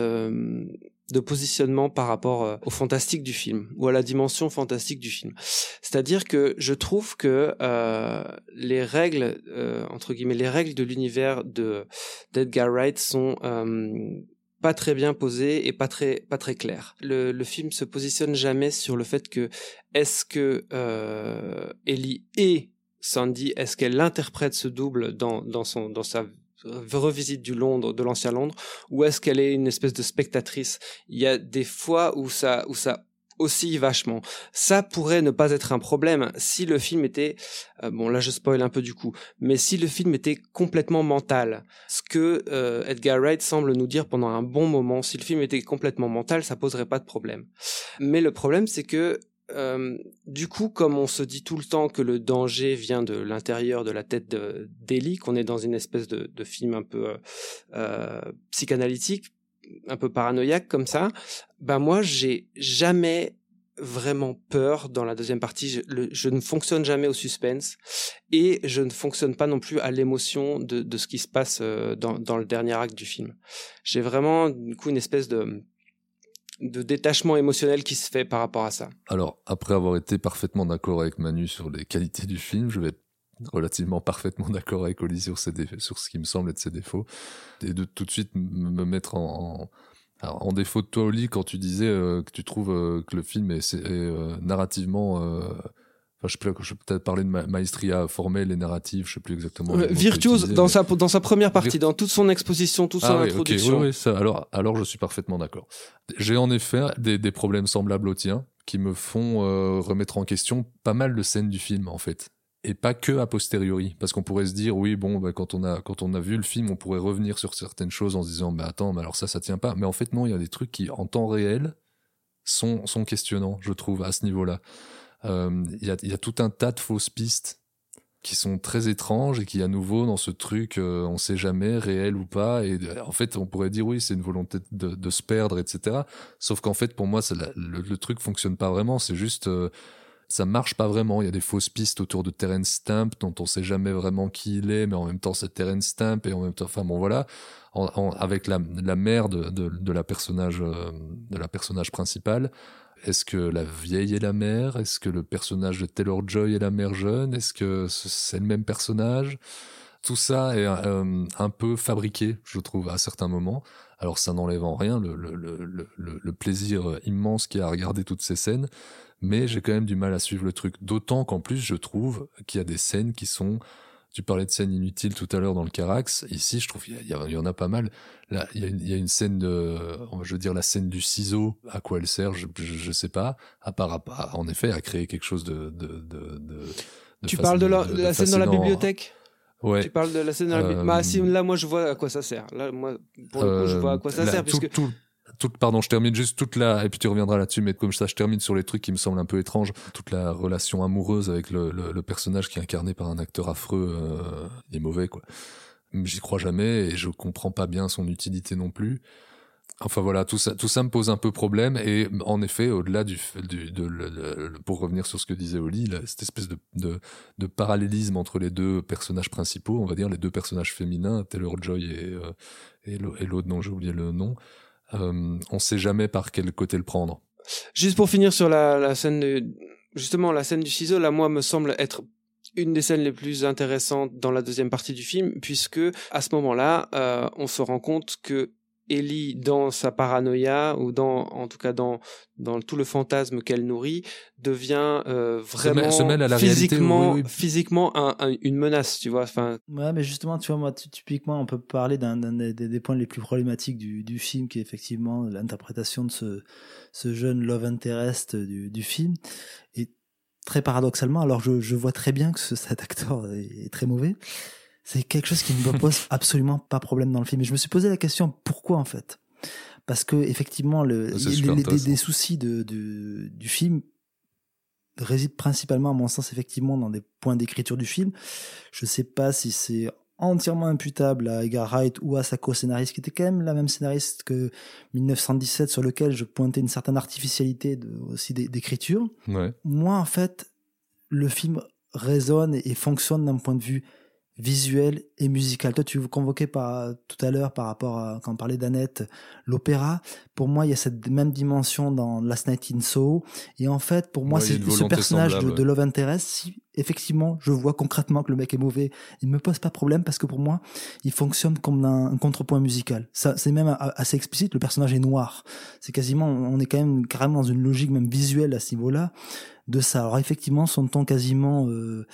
de positionnement par rapport euh, au fantastique du film ou à la dimension fantastique du film. C'est-à-dire que je trouve que euh, les règles euh, entre guillemets les règles de l'univers de d'Edgar Wright sont euh, pas très bien posées et pas très pas très claires. Le, le film se positionne jamais sur le fait que est-ce que euh, Ellie et Sandy, est-ce qu'elle interprète ce double dans dans son dans sa revisite du Londres, de l'ancien Londres, ou est-ce qu'elle est une espèce de spectatrice? Il y a des fois où ça, où ça oscille vachement. Ça pourrait ne pas être un problème si le film était, euh, bon là je spoil un peu du coup, mais si le film était complètement mental, ce que euh, Edgar Wright semble nous dire pendant un bon moment, si le film était complètement mental, ça poserait pas de problème. Mais le problème c'est que euh, du coup, comme on se dit tout le temps que le danger vient de l'intérieur de la tête d'Ellie, qu'on est dans une espèce de, film un peu euh, psychanalytique, un peu paranoïaque comme ça, ben moi j'ai jamais vraiment peur dans la deuxième partie. Je, ne fonctionne jamais au suspense et je ne fonctionne pas non plus à l'émotion de, ce qui se passe euh, dans, dans le dernier acte du film. J'ai vraiment du coup une espèce de de détachement émotionnel qui se fait par rapport à ça. Alors, après avoir été parfaitement d'accord avec Manu sur les qualités du film, je vais être relativement parfaitement d'accord avec Oli sur, ses sur ce qui me semble être ses défauts. Et de tout de suite me mettre en, défaut de toi, Oli, quand tu disais euh, que tu trouves euh, que le film est, euh, narrativement... Enfin, je peux, je peux peut-être parler de ma, maestria formelle et narrative, je sais plus exactement. Euh, virtuose dans mais- sa dans sa première partie, dans toute son exposition, toute son ah oui, ok, introduction. oui, oui, ça, alors, alors je suis parfaitement d'accord. J'ai en effet des, des problèmes semblables aux tiens qui me font euh, remettre en question pas mal de scènes du film en fait. Et pas que a posteriori, parce qu'on pourrait se dire oui bon bah, quand on a quand on a vu le film on pourrait revenir sur certaines choses en se disant mais attends mais alors ça ça tient pas mais en fait non il y a des trucs qui en temps réel sont sont questionnants je trouve à ce niveau-là. Euh, Il y a il y a tout un tas de fausses pistes qui sont très étranges et qui à nouveau dans ce truc euh, on sait jamais réel ou pas. Et euh, en fait on pourrait dire oui c'est une volonté de, se perdre etc sauf qu'en fait pour moi le, le truc fonctionne pas vraiment. C'est juste euh, ça marche pas vraiment. Il y a des fausses pistes autour de Terence Stamp dont on sait jamais vraiment qui il est mais en même temps c'est Terence Stamp et en même temps enfin bon voilà. Avec la, la mère de, la personnage euh, de la personnage principale est-ce que la vieille est la mère? Est-ce que le personnage de Taylor Joy est la mère jeune? Est-ce que ce- c'est le même personnage? Tout ça est euh, un peu fabriqué, je trouve, à certains moments. Alors ça n'enlève en rien le, le, plaisir immense qu'il y a à regarder toutes ces scènes, mais j'ai quand même du mal à suivre le truc. D'autant qu'en plus, je trouve qu'il y a des scènes qui sont... Tu parlais de scènes inutiles tout à l'heure dans le Carax. Ici, je trouve qu'il y, en a pas mal. Là, il y a une, il y a une scène de, je veux dire, la scène du ciseau. À quoi elle sert, je, je, je sais pas. À part, à- en effet, à créer quelque chose de. de, de, de- Tu parles de la, scène dans la bibliothèque? Ouais. Tu parles de la scène dans la Euh, bibliothèque Bah si, là moi je vois à quoi ça sert. Là moi pour le coup je vois à quoi ça Euh, sert tout- puisque tout- pardon, je termine juste toute la et puis tu reviendras là-dessus, mais comme ça, je termine sur les trucs qui me semblent un peu étranges. Toute la relation amoureuse avec le, personnage qui est incarné par un acteur affreux, euh, il est mauvais quoi. J'y crois jamais et je comprends pas bien son utilité non plus. Enfin voilà, tout ça, tout ça me pose un peu problème et en effet, au-delà du, pour revenir sur ce que disait Oli, cette espèce de, parallélisme entre les deux personnages principaux, on va dire les deux personnages féminins, Taylor Joy et, euh, l'autre dont j'ai oublié le nom, euh, on sait jamais par quel côté le prendre. Juste pour finir sur la, la scène, de- justement la scène du ciseau, là moi me semble être une des scènes les plus intéressantes dans la deuxième partie du film, puisque à ce moment-là, euh, on se rend compte que Ellie, dans sa paranoïa ou dans, en tout cas dans dans tout le fantasme qu'elle nourrit, devient euh, Se mêle- vraiment se mêle à la réalité, physiquement, oui, oui. physiquement un- un- une menace, tu vois. Enfin, Ouais, mais justement, tu vois, moi, ty- typiquement, on peut parler d'un d'un des, des points les plus problématiques du, du film, qui est effectivement l'interprétation de ce, ce jeune love interest du, du film. Et très paradoxalement, alors je, je vois très bien que ce, cet acteur est, est très mauvais, c'est quelque chose qui ne me pose absolument pas problème dans le film. Et je me suis posé la question, pourquoi en fait? Parce que effectivement, le, C'est les- les- soucis de, de- du film réside principalement, à mon sens, effectivement, dans des points d'écriture du film. Je sais pas si c'est entièrement imputable à Edgar Wright ou à sa co-scénariste, qui était quand même la même scénariste que 1917, sur lequel je pointais une certaine artificialité de, aussi d'é- d'écriture. Ouais. Moi, en fait, le film résonne et fonctionne d'un point de vue visuel et musical. Toi, tu vous convoquais par, tout à l'heure par rapport à, quand on parlait d'Annette, l'opéra. Pour moi, il y a cette même dimension dans Last Night in Soho. Et en fait, pour moi, Ouais, c'est ce personnage de. Love Interest. Si effectivement, je vois concrètement que le mec est mauvais, il me pose pas de problème parce que pour moi, il fonctionne comme un, un contrepoint musical. Ça, c'est même assez explicite. Le personnage est noir. C'est quasiment, on est quand même carrément dans une logique même visuelle à ce niveau-là de ça. Alors effectivement, son ton quasiment euh,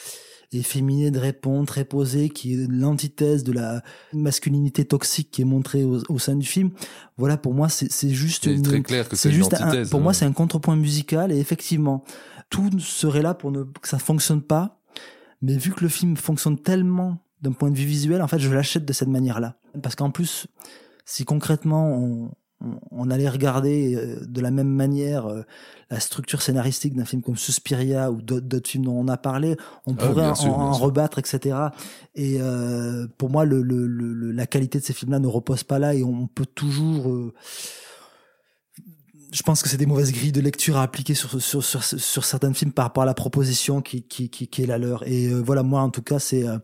efféminé de répondre, très posé, qui est l'antithèse de la masculinité toxique qui est montrée au, au sein du film. Voilà, pour moi, c'est juste C'est une- très clair que c'est juste un- pour moi, hein. c'est un contrepoint musical et effectivement, tout serait là pour ne, que ça fonctionne pas. Mais vu que le film fonctionne tellement d'un point de vue visuel, en fait, je l'achète de cette manière-là. Parce qu'en plus, si concrètement on, on, on allait regarder euh, de la même manière euh, la structure scénaristique d'un film comme Suspiria ou d'autres films dont on a parlé, on Ah, pourrait en, en rebattre, etc. Et euh, pour moi, le, le, le- la qualité de ces films-là ne repose pas là et on peut toujours euh, je pense que c'est des mauvaises grilles de lecture à appliquer sur sur sur, sur certains films par rapport à la proposition qui qui qui, qui est la leur. Et euh, voilà, moi en tout cas, c'est euh,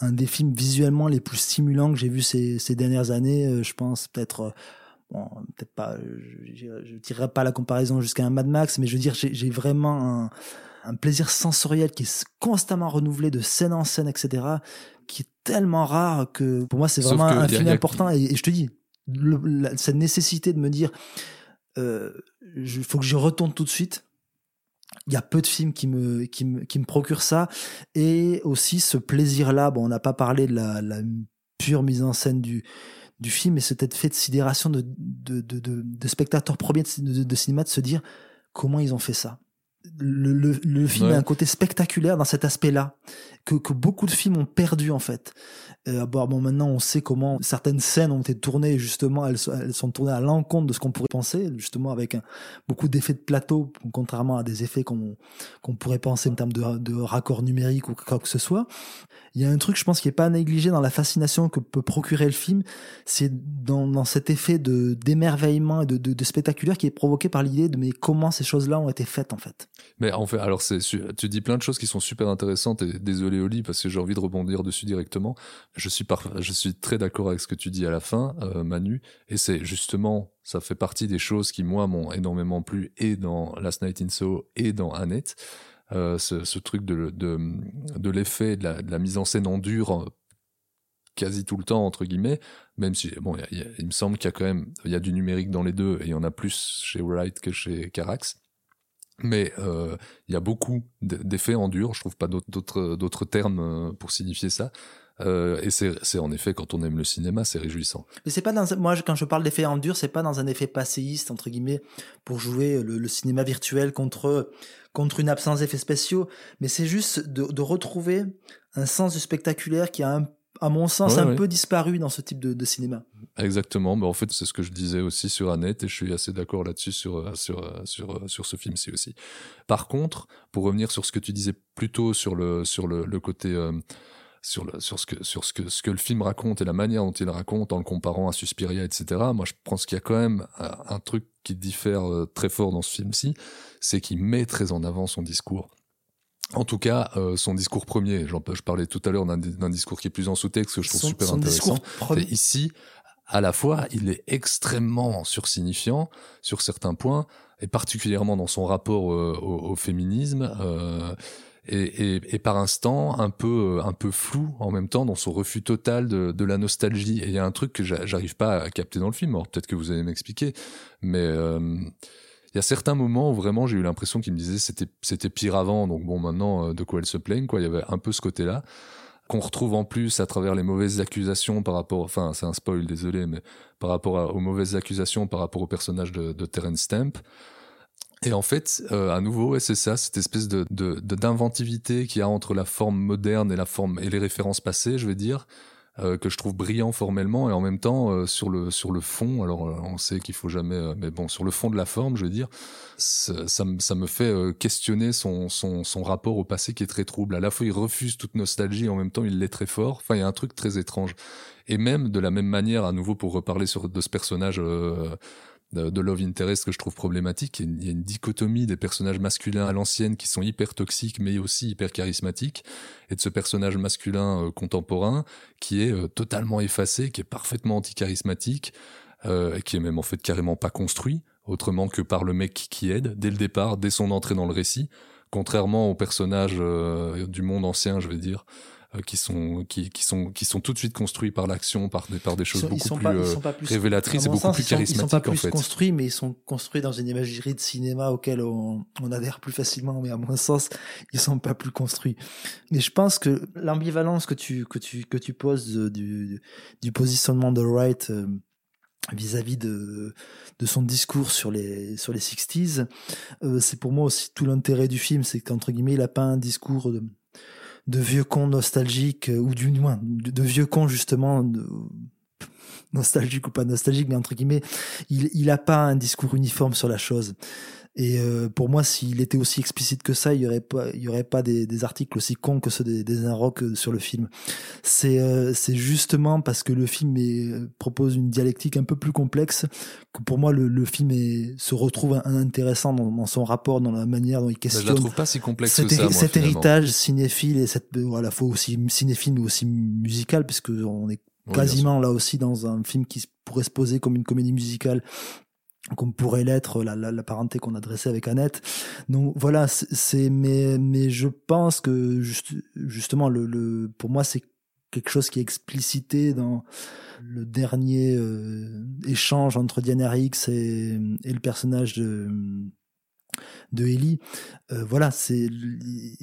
un des films visuellement les plus stimulants que j'ai vu ces ces dernières années. Euh, je pense peut-être. Euh, Bon, peut-être pas, je, je, je tirerai pas la comparaison jusqu'à un Mad Max, mais je veux dire, j'ai vraiment un, un plaisir sensoriel qui est constamment renouvelé de scène en scène, etc., qui est tellement rare que pour moi c'est vraiment un film important. Et, et je te dis, le- la- cette nécessité de me dire, euh, il faut que je retourne tout de suite. Il y a peu de films qui me, qui me, qui me procurent ça. Et aussi ce plaisir-là, bon, on n'a pas parlé de la, la pure mise en scène du, du film, mais cet effet de sidération de, de, de, de, spectateurs premiers de cinéma de se dire comment ils ont fait ça. Le, le, le film Ouais. a un côté spectaculaire dans cet aspect-là que, que beaucoup de films ont perdu en fait. Euh, bon, maintenant on sait comment certaines scènes ont été tournées justement, elles, sont- elles sont tournées à l'encontre de ce qu'on pourrait penser, justement avec un, beaucoup d'effets de plateau, contrairement à des effets qu'on qu'on pourrait penser en termes de, de raccord numérique ou quoi que ce soit. Il y a un truc, je pense, qui est pas à négliger dans la fascination que peut procurer le film, c'est dans, dans cet effet de d'émerveillement et de, de, de spectaculaire qui est provoqué par l'idée de mais comment ces choses-là ont été faites en fait. Mais en fait, alors c'est, tu dis plein de choses qui sont super intéressantes et désolé Oli parce que j'ai envie de rebondir dessus directement. Je suis je suis très d'accord avec ce que tu dis à la fin, euh, Manu, et c'est justement, ça fait partie des choses qui moi m'ont énormément plu et dans Last Night in Soho et dans Annette. Euh, ce, truc de, de, de l'effet de la, mise en scène en dur quasi tout le temps entre guillemets même si bon il me semble qu'il y a quand même il y a du numérique dans les deux et il y en a plus chez Wright que chez Carax mais euh, il y a beaucoup d'effets en dur. Je trouve pas d'autres- termes euh, pour signifier ça. Euh, et c'est en effet quand on aime le cinéma c'est réjouissant. Mais c'est pas dans moi quand je parle d'effet en dur, c'est pas dans un effet passéiste entre guillemets pour jouer le, le cinéma virtuel contre contre une absence d'effets spéciaux, mais c'est juste de, de retrouver un sens du spectaculaire qui a un- à mon sens Ouais, un ouais. peu disparu dans ce type de, de cinéma. Exactement, mais en fait c'est ce que je disais aussi sur Annette et je suis assez d'accord là-dessus sur euh, sur euh, sur euh, sur ce film-ci aussi. Par contre, pour revenir sur ce que tu disais plus tôt sur le sur le, le côté euh, sur le sur ce que sur ce que ce que le film raconte et la manière dont il raconte en le comparant à Suspiria, etc. Moi, je pense qu'il y a quand même un, un truc qui diffère euh, très fort dans ce film-ci, c'est qu'il met très en avant son discours. En tout cas, euh, son discours premier. J'en- je parlais tout à l'heure d'un discours qui est plus en sous-texte que je trouve Son- super son intéressant. ici, à la fois, il est extrêmement sursignifiant sur certains points, et particulièrement dans son rapport euh, au, au féminisme, euh, et, et, et par instant un peu euh, un peu flou en même temps dans son refus total de, de la nostalgie. Et il y a un truc que j'a- j'arrive pas à capter dans le film. Alors peut-être que vous allez m'expliquer, mais euh, il y a certains moments où vraiment j'ai eu l'impression qu'il me disait c'était c'était pire avant, donc bon maintenant euh, de quoi elle se plaigne quoi. Il y avait un peu ce côté-là qu'on retrouve en plus à travers les mauvaises accusations par rapport, enfin c'est un spoil désolé, mais par rapport aux mauvaises accusations par rapport au personnage de, Terence Stamp. Et en fait, euh, à nouveau, ouais, c'est ça, cette espèce de de- de- d'inventivité qu'il y a entre la forme moderne et la forme et les références passées, je vais dire, que je trouve brillant formellement et en même temps euh, sur le sur le fond. Alors euh, on sait qu'il faut jamais, euh, mais bon, sur le fond de la forme, je veux dire, ça, ça me ça me fait euh, questionner son son son rapport au passé qui est très trouble. À la fois, il refuse toute nostalgie, et en même temps, il l'est très fort. Enfin, il y a un truc très étrange. Et même de la même manière, à nouveau pour reparler sur de ce personnage. euh, de Love Interest que je trouve problématique. Il y a une- dichotomie des personnages masculins à l'ancienne qui sont hyper toxiques mais aussi hyper charismatiques et de ce personnage masculin euh, contemporain qui est euh, totalement effacé, qui est parfaitement anti-charismatique, euh, et qui est même en fait carrément pas construit, autrement que par le mec qui aide dès le départ, dès son entrée dans le récit, contrairement aux personnages euh, du monde ancien, je vais dire, euh, qui sont qui, qui sont qui sont tout de suite construits par l'action, par des par des choses sont- beaucoup plus, pas- euh, révélatrices et beaucoup sens, plus ils sont- charismatiques Ils sont pas en plus fait. construits, mais ils sont construits dans une imagerie de cinéma auquel on, on adhère plus facilement. Mais à mon sens, ils sont pas plus construits. Mais je pense que l'ambivalence que tu que tu que tu poses de- du du positionnement de Wright euh, vis-à-vis de de son discours sur les sur les 60s, euh, c'est pour moi aussi tout l'intérêt du film, c'est qu'entre guillemets, il a pas un discours de de vieux con nostalgique euh, ou du moins de, vieux con justement de- nostalgique ou pas nostalgique mais entre guillemets il il a pas un discours uniforme sur la chose Et euh, pour moi, s'il était aussi explicite que ça, il y aurait pas, il y aurait pas des, des articles aussi cons que ceux des, des Inrocks euh, sur le film. C'est euh, c'est justement parce que le film est, euh, propose une dialectique un peu plus complexe que pour moi le, le film est, se retrouve intéressant dans, dans son rapport, dans la manière dont il je questionne. la trouve pas si complexe cet, que ça, moi, cet héritage cinéphile et cette euh, voilà, faut aussi cinéphile mais aussi musical puisque on est Oui, quasiment là aussi dans un film qui pourrait se poser comme une comédie musicale comme pourrait l'être la, la, la parenté qu'on a dressée avec Annette. Donc voilà, c'est- mais mais je pense que juste, justement le, le pour moi c'est quelque chose qui est explicité dans le dernier euh, échange entre Diana Riggs et, et le personnage de de Ellie. Euh, voilà, c'est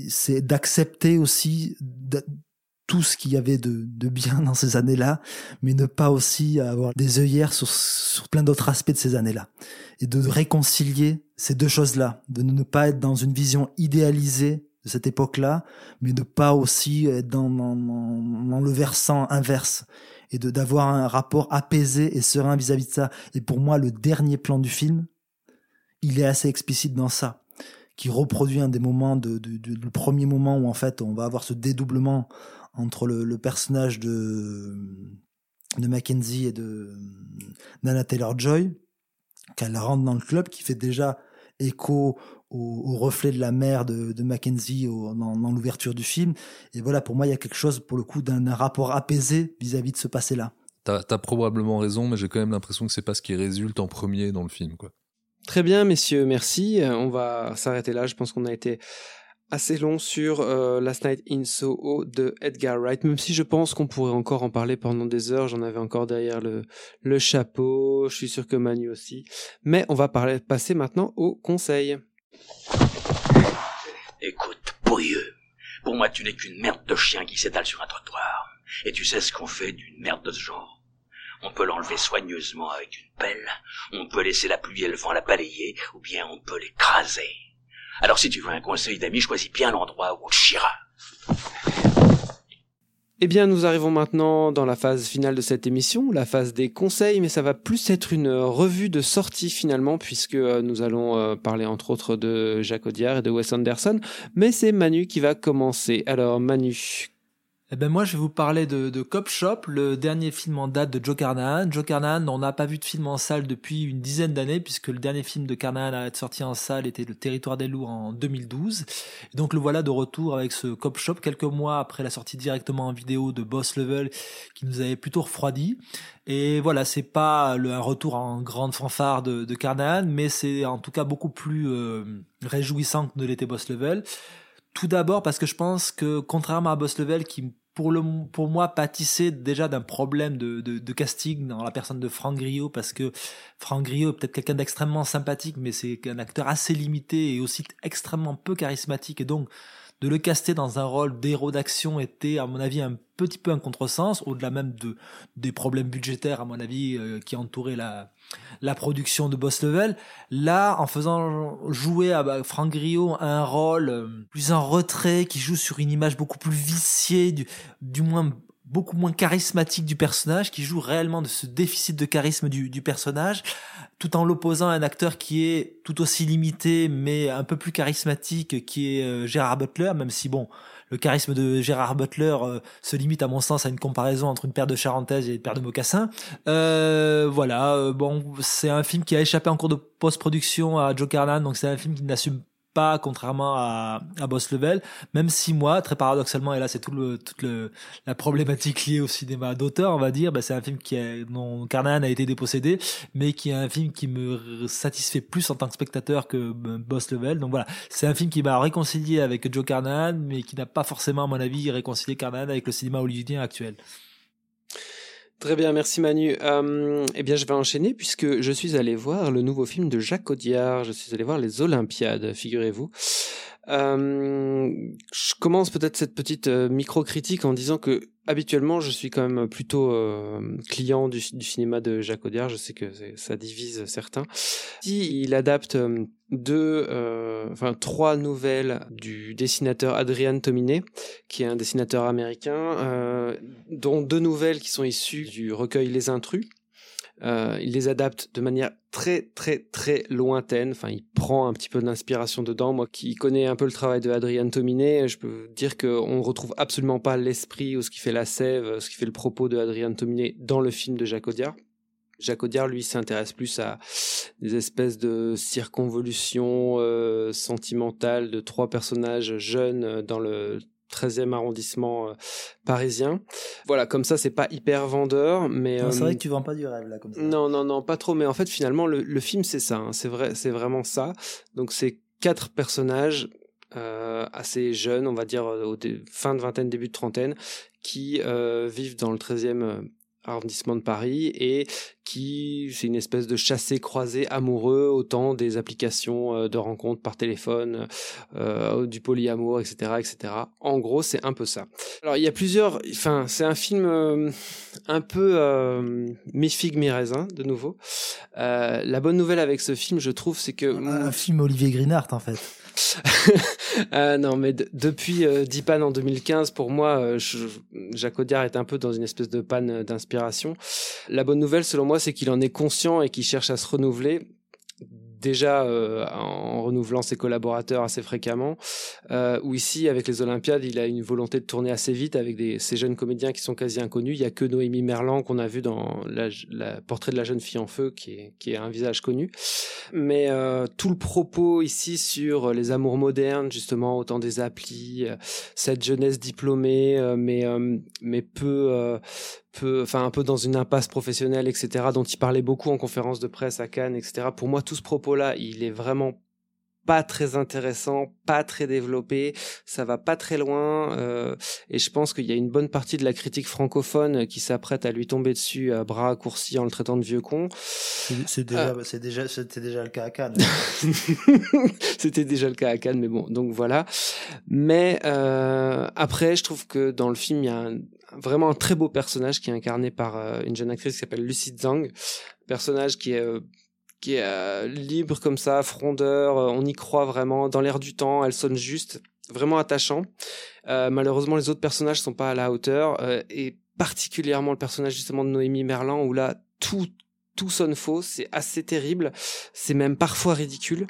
c'est d'accepter aussi tout ce qu'il y avait de, de bien dans ces années-là, mais ne pas aussi avoir des œillères sur, sur plein d'autres aspects de ces années-là. Et de réconcilier ces deux choses-là, de ne pas être dans une vision idéalisée de cette époque-là, mais de pas aussi être dans, dans, dans- le versant inverse et de d'avoir un rapport apaisé et serein vis-à-vis de ça. Et pour moi, le dernier plan du film, il est assez explicite dans ça, qui reproduit un des moments de, de, de- le premier moment où en fait on va avoir ce dédoublement entre le, le personnage de de Mackenzie et de Nana Taylor Joy, qu'elle rentre dans le club, qui fait déjà écho au, au reflet de la mère de, de Mackenzie au- dans, dans l'ouverture du film. Et voilà, pour moi, il y a quelque chose, pour le coup, d'un un rapport apaisé vis-à-vis de ce passé-là. T'as as probablement raison, mais j'ai quand même l'impression que c'est pas ce qui résulte en premier dans le film, quoi. Très bien, messieurs, merci. Euh, On va s'arrêter là. Je pense qu'on a été assez long sur euh, Last Night in Soho de Edgar Wright, même si je pense qu'on pourrait encore en parler pendant des heures. J'en avais encore derrière le, le chapeau. Je suis sûr que Manu aussi. Mais on va passer maintenant au conseil. Écoute, pourrieux, pour moi tu n'es qu'une merde de chien qui s'étale sur un trottoir. Et tu sais ce qu'on fait d'une merde de ce genre On peut l'enlever soigneusement avec une pelle, on peut laisser la pluie et le vent la balayer, ou bien on peut l'écraser. Alors si tu veux un conseil d'ami, choisis bien l'endroit où tu chieras. Eh bien, nous arrivons maintenant dans la phase finale de cette émission, la phase des conseils, mais ça va plus être une revue de sortie finalement, puisque euh, nous allons euh, parler entre autres de Jacques Audiard et de Wes Anderson, mais c'est Manu qui va commencer. Alors, Manu, Eh ben moi je vais vous parler de, Cop Shop, le dernier film en date de Joe Carnahan. Joe Carnahan, on n'a pas vu de film en salle depuis une dizaine d'années puisque le dernier film de Carnahan à être sorti en salle était Le Territoire des loups en 2012. Et donc le voilà de retour avec ce Cop Shop quelques mois après la sortie directement en vidéo de Boss Level qui nous avait plutôt refroidi. Et voilà, c'est pas un retour en grande fanfare de, Carnahan, mais c'est en tout cas beaucoup plus euh, réjouissant que de l'était Boss Level. Tout d'abord parce que je pense que contrairement à Boss Level qui pour le pour moi pâtissait déjà d'un problème de, de, de casting dans la personne de Franck Griot parce que Franck Griot est peut-être quelqu'un d'extrêmement sympathique mais c'est un acteur assez limité et aussi extrêmement peu charismatique. Et donc de le caster dans un rôle d'héros d'action était à mon avis un petit peu un contresens au-delà même de des problèmes budgétaires à mon avis euh, qui entouraient la la production de Boss Level. Là, en faisant jouer à bah, Franck Griot un rôle euh, plus en retrait, qui joue sur une image beaucoup plus viciée, du, du moins beaucoup moins charismatique du personnage, qui joue réellement de ce déficit de charisme du, du personnage, tout en l'opposant à un acteur qui est tout aussi limité, mais un peu plus charismatique, qui est euh, Gérard Butler, même si bon, le charisme de Gérard Butler euh, se limite à mon sens à une comparaison entre une paire de charentaises et une paire de mocassins. Euh, voilà, euh, bon, c'est un film qui a échappé en cours de post-production à Joe Carnahan, donc c'est un film qui n'assume pas contrairement à, à Boss Level, même si moi, très paradoxalement, et là c'est tout le, toute le, la problématique liée au cinéma d'auteur, on va dire, bah, c'est un film qui a, dont Carnahan a été dépossédé, mais qui est un film qui me satisfait plus en tant que spectateur que euh, Boss Level. Donc voilà, c'est un film qui m'a réconcilié avec Joe Carnahan, mais qui n'a pas forcément, à mon avis, réconcilié Carnahan avec le cinéma hollywoodien actuel. Très bien, merci Manu. Euh, eh bien, je vais enchaîner puisque je suis allé voir le nouveau film de Jacques Audiard. Je suis allé voir les Olympiades, figurez-vous. Euh, je commence peut-être cette petite euh, micro-critique en disant que habituellement je suis quand même plutôt euh, client du, cinéma de Jacques Audiard. Je sais que ça divise certains. Si il adapte euh, deux, euh, trois nouvelles du dessinateur Adrian Tominé, qui est un dessinateur américain, dont deux nouvelles qui sont issues du recueil Les Intrus. Euh, il les adapte de manière très très très lointaine. Enfin, il prend un petit peu d'inspiration dedans. Moi, qui connais un peu le travail de Adrien Tominé, je peux dire qu'on retrouve absolument pas l'esprit ou ce qui fait la sève, ce qui fait le propos de Adrien Tominé dans le film de Jacques Audiard. Jacques Audiard, lui, s'intéresse plus à des espèces de circonvolutions euh, sentimentales de trois personnages jeunes euh, dans le 13e arrondissement euh, parisien. Voilà, comme ça, c'est pas hyper vendeur, mais C'est euh, vrai que tu vends pas du rêve là comme ça. non, non, non, pas trop. Mais en fait, finalement, le, le film, c'est ça. hein. C'est vrai, c'est vraiment ça. Donc, c'est quatre personnages euh, assez jeunes, on va dire euh, au fin de vingtaine, début de trentaine, qui euh, vivent dans le 13e euh, arrondissement de Paris et qui c'est une espèce de chassé croisé amoureux autant des applications euh, de rencontres par téléphone euh, du polyamour etc etc en gros c'est un peu ça. Alors il y a plusieurs enfin c'est un film euh, un peu euh, mi-figue mi-raisin de nouveau. La bonne nouvelle avec ce film je trouve c'est que Un film Olivier Greenhardt en fait. Ah non, mais de- depuis euh, Deep Pan en 2015, pour moi, euh, Jacques Audiard est un peu dans une espèce de panne euh, d'inspiration. La bonne nouvelle, selon moi, c'est qu'il en est conscient et qu'il cherche à se renouveler. Déjà euh, en renouvelant ses collaborateurs assez fréquemment, euh, ou ici avec les Olympiades, il a une volonté de tourner assez vite avec ces jeunes comédiens qui sont quasi inconnus. Il y a que Noémie Merlan qu'on a vu dans la, la portrait de la jeune fille en feu, qui est, un visage connu. Mais euh, tout le propos ici sur les amours modernes, justement, autant des applis, cette jeunesse diplômée, mais peu, peu, enfin un peu dans une impasse professionnelle, etc. Dont il parlait beaucoup en conférence de presse à Cannes, etc. Pour moi, tout ce propos-là, il est vraiment pas très intéressant, pas très développé, ça va pas très loin, euh, et je pense qu'il y a une bonne partie de la critique francophone qui s'apprête à lui tomber dessus à bras raccourcis en le traitant de vieux con. C'est- déjà, c'est déjà, c'était déjà le cas à Cannes. C'était déjà le cas à Cannes, mais bon, donc voilà. Mais euh, après, je trouve que dans le film, il y a un- vraiment un très beau personnage qui est incarné par euh, une jeune actrice qui s'appelle Lucy Zhang, personnage qui est euh, qui est euh, libre comme ça, frondeur, on y croit vraiment, dans l'air du temps, elle sonne juste, vraiment attachant. Malheureusement, les autres personnages sont pas à la hauteur, et particulièrement le personnage justement de Noémie Merlan, où là, tout tout sonne faux, c'est assez terrible, c'est même parfois ridicule.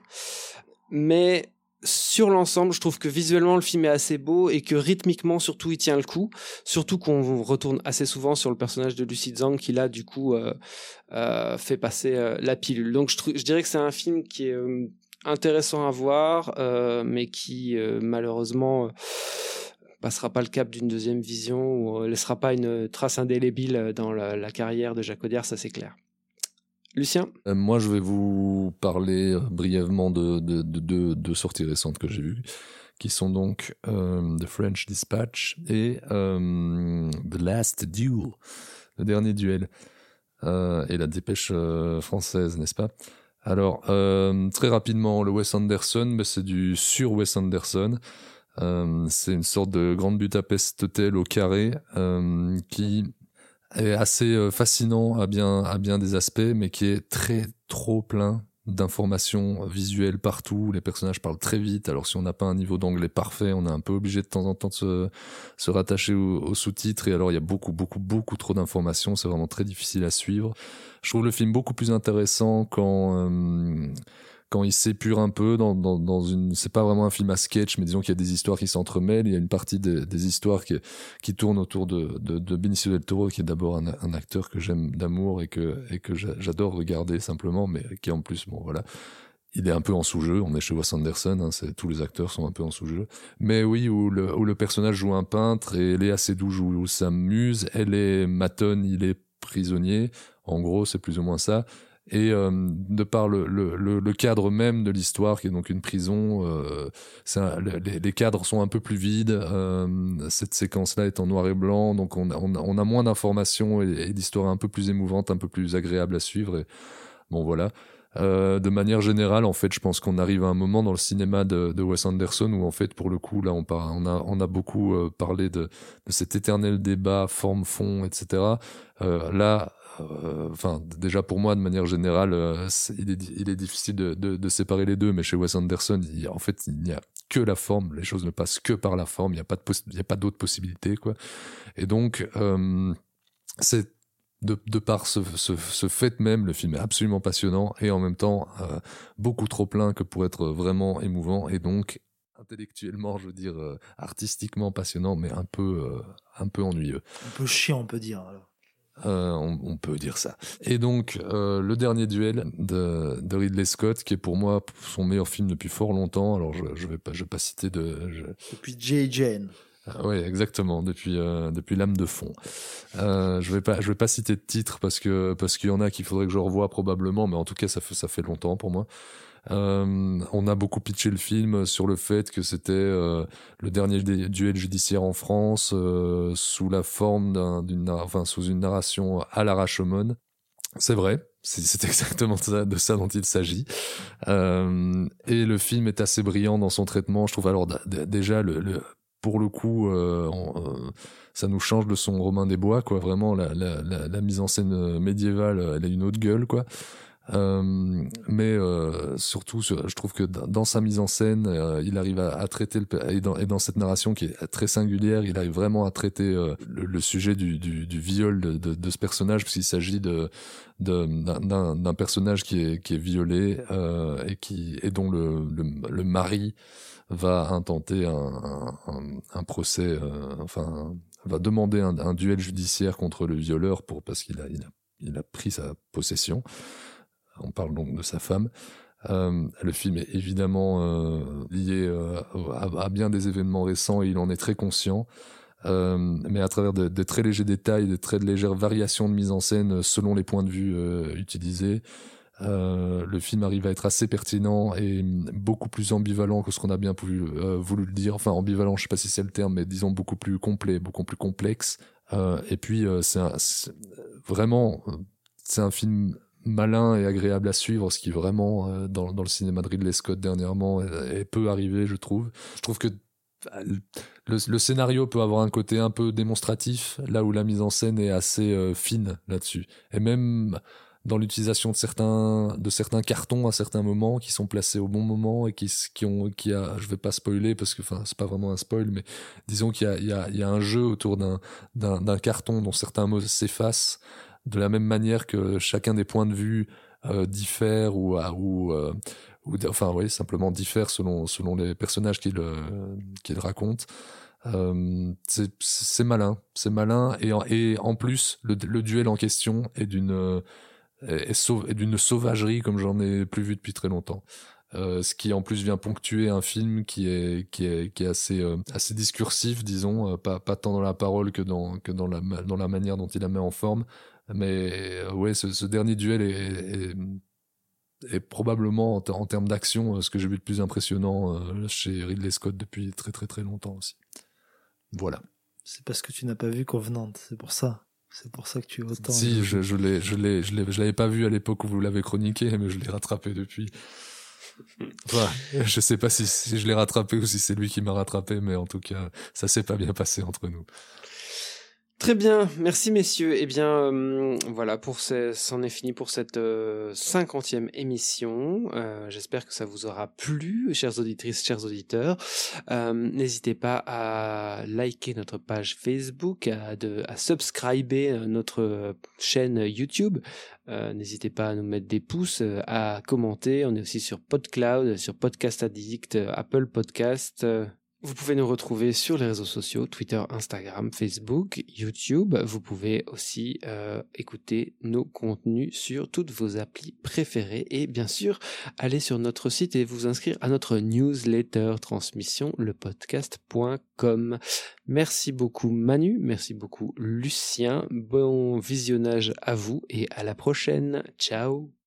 Mais sur l'ensemble, je trouve que visuellement le film est assez beau et que rythmiquement surtout il tient le coup. Surtout qu'on retourne assez souvent sur le personnage de Lucy Zhang qui là du coup euh, euh, fait passer euh, la pilule. Donc je, dirais que c'est un film qui est intéressant à voir, mais qui malheureusement passera pas le cap d'une deuxième vision ou laissera pas une trace indélébile dans la, la carrière de Jacques Audiard, ça c'est clair. Lucien Euh, moi, je vais vous parler euh, brièvement de de, de, de- de sorties récentes que j'ai vues, qui sont donc euh, The French Dispatch et The Last Duel, le dernier duel, et la dépêche française, n'est-ce pas? Alors, très rapidement, le Wes Anderson, mais c'est du sur Wes Anderson. C'est une sorte de grande Budapest Hotel au carré qui est assez euh, fascinant à bien à bien des aspects, mais qui est très trop plein d'informations visuelles partout. Les personnages parlent très vite. Alors si on n'a pas un niveau d'anglais parfait, on est un peu obligé de temps en temps de se, rattacher aux, aux sous-titres. Et alors il y a beaucoup beaucoup beaucoup trop d'informations. C'est vraiment très difficile à suivre. Je trouve le film beaucoup plus intéressant quand euh, quand il s'épure un peu dans, une c'est pas vraiment un film à sketch mais disons qu'il y a des histoires qui s'entremêlent. Il y a une partie des, histoires qui, qui tournent autour de, Benicio del Toro qui est d'abord un, acteur que j'aime d'amour et que, et que j'a- j'adore regarder simplement mais qui en plus bon voilà. Il est un peu en sous-jeu, on est chez Wes Anderson, hein, tous les acteurs sont un peu en sous-jeu. Mais oui, où le, personnage joue un peintre et Léa Seydoux joue sa muse, elle est matonne, il est prisonnier, en gros c'est plus ou moins ça. Et euh, de par le, le, cadre même de l'histoire, qui est donc une prison, euh, les, cadres sont un peu plus vides. euh, cette séquence-là est en noir et blanc, donc on a, on a, moins d'informations et, et l'histoire est un peu plus émouvante, un peu plus agréable à suivre. Bon voilà. De manière générale, en fait, je pense qu'on arrive à un moment dans le cinéma de, de Wes Anderson où, en fait, pour le coup, là, on, par- on a, on a beaucoup parlé de, de cet éternel débat forme-fond, etc. Là, enfin, déjà pour moi, de manière générale, euh, il, est, di- il est difficile de, séparer les deux, mais chez Wes Anderson, en fait, il n'y a que la forme. Les choses ne passent que par la forme. Il n'y a pas d'autres possibilités, quoi. Et donc, euh, c'est de, par ce, fait même, le film est absolument passionnant et en même temps euh, beaucoup trop plein que pour être vraiment émouvant et donc intellectuellement, je veux dire, euh, artistiquement passionnant, mais un peu, euh, ennuyeux. Un peu chiant, on peut dire. Euh, on, on peut dire ça. Et donc, euh, le dernier duel de, de Ridley Scott, qui est pour moi son meilleur film depuis fort longtemps. Alors, je, je vais pas, je vais pas citer de. je- Depuis J. Jane. ah ouais, exactement. Depuis euh, depuis l'âme de fond. Je vais pas je vais pas citer de titre parce que parce qu'il y en a qu'il faudrait que je revoie probablement, mais en tout cas ça fait ça fait longtemps pour moi. Euh, on a beaucoup pitché le film sur le fait que c'était euh, le dernier duel judiciaire en France euh, sous la forme d'un- d'une enfin sous une narration à la Rashomon. C'est vrai, c'est exactement de ça dont il s'agit. Et le film est assez brillant dans son traitement. Je trouve alors déjà pour le coup, ça nous change de son Romain des Bois, quoi. Vraiment, la, la, mise en scène médiévale, elle a une autre gueule, quoi. Euh, mais euh, surtout, sur- je trouve que dans sa mise en scène, euh, il arrive à, traiter le, et dans, et dans cette narration qui est très singulière, il arrive vraiment à traiter le, sujet du, viol de, ce personnage, puisqu'il s'agit d'un- personnage qui est violé et dont le, mari va intenter un, procès, enfin va demander un, duel judiciaire contre le violeur pour parce qu'il a il a il a pris sa possession. On parle donc de sa femme. Euh, le film est évidemment euh, lié euh, à, bien des événements récents et il en est très conscient. Mais à travers de, très légers détails, de très légères variations de mise en scène selon les points de vue utilisés, le film arrive à être assez pertinent et beaucoup plus ambivalent que ce qu'on a bien euh, voulu le dire. Enfin, ambivalent, je sais pas si c'est le terme, mais disons beaucoup plus complet, beaucoup plus complexe. Et puis, c'est vraiment, c'est un film malin et agréable à suivre, ce qui vraiment, euh, dans, le cinéma de Ridley Scott dernièrement, est, est peu arrivé, je trouve. Je trouve que bah, le, scénario peut avoir un côté un peu démonstratif, là où la mise en scène est assez euh, fine là-dessus. Et même dans l'utilisation de certains de certains cartons à certains moments qui sont placés au bon moment et qui qui ont qui a je vais pas spoiler parce que enfin c'est pas vraiment un spoil mais disons qu'il y a il y a il y a un jeu autour d'un d'un carton dont certains mots s'effacent de la même manière que chacun des points de vue euh, diffère ou euh, d- enfin oui simplement diffère selon selon les personnages qu'il euh, raconte. Euh, c'est malin c'est malin et en, et en plus le, duel en question est d'une euh, est, d'une sauvagerie comme j'en ai plus vu depuis très longtemps. Euh, ce qui en plus vient ponctuer un film qui est qui est qui est assez euh, assez discursif disons euh, pas pas tant dans la parole que dans que dans la dans la manière dont il la met en forme mais euh, ouais ce, ce dernier duel est, est, est probablement en, ter- en termes d'action euh, ce que j'ai vu de plus impressionnant euh, chez Ridley Scott depuis très très très longtemps aussi voilà C'est parce que tu n'as pas vu Covenant, c'est pour ça. C'est pour ça que tu es autant. si je je l'ai je l'ai je l'ai je l'avais pas vu à l'époque où vous l'avez chroniqué mais je l'ai rattrapé depuis Enfin, je sais pas si, si je l'ai rattrapé ou si c'est lui qui m'a rattrapé, mais en tout cas, ça s'est pas bien passé entre nous. Très bien, merci messieurs. Eh bien, euh, voilà, pour ce- c'en est fini pour cette cinquantième émission. Euh, J'espère que ça vous aura plu, chères auditrices, chers auditeurs. Euh, N'hésitez pas à liker notre page Facebook, à, de, à subscriber à notre chaîne YouTube. Euh, N'hésitez pas à nous mettre des pouces, euh, à commenter. On est aussi sur PodCloud, sur Podcast Addict, euh, Apple Podcast. Vous pouvez nous retrouver sur les réseaux sociaux, Twitter, Instagram, Facebook, YouTube. Vous pouvez aussi euh, écouter nos contenus sur toutes vos applis préférées et bien sûr aller sur notre site et vous inscrire à notre newsletter transmission lepodcast.com. Merci beaucoup Manu, merci beaucoup Lucien. Bon visionnage à vous et à la prochaine. Ciao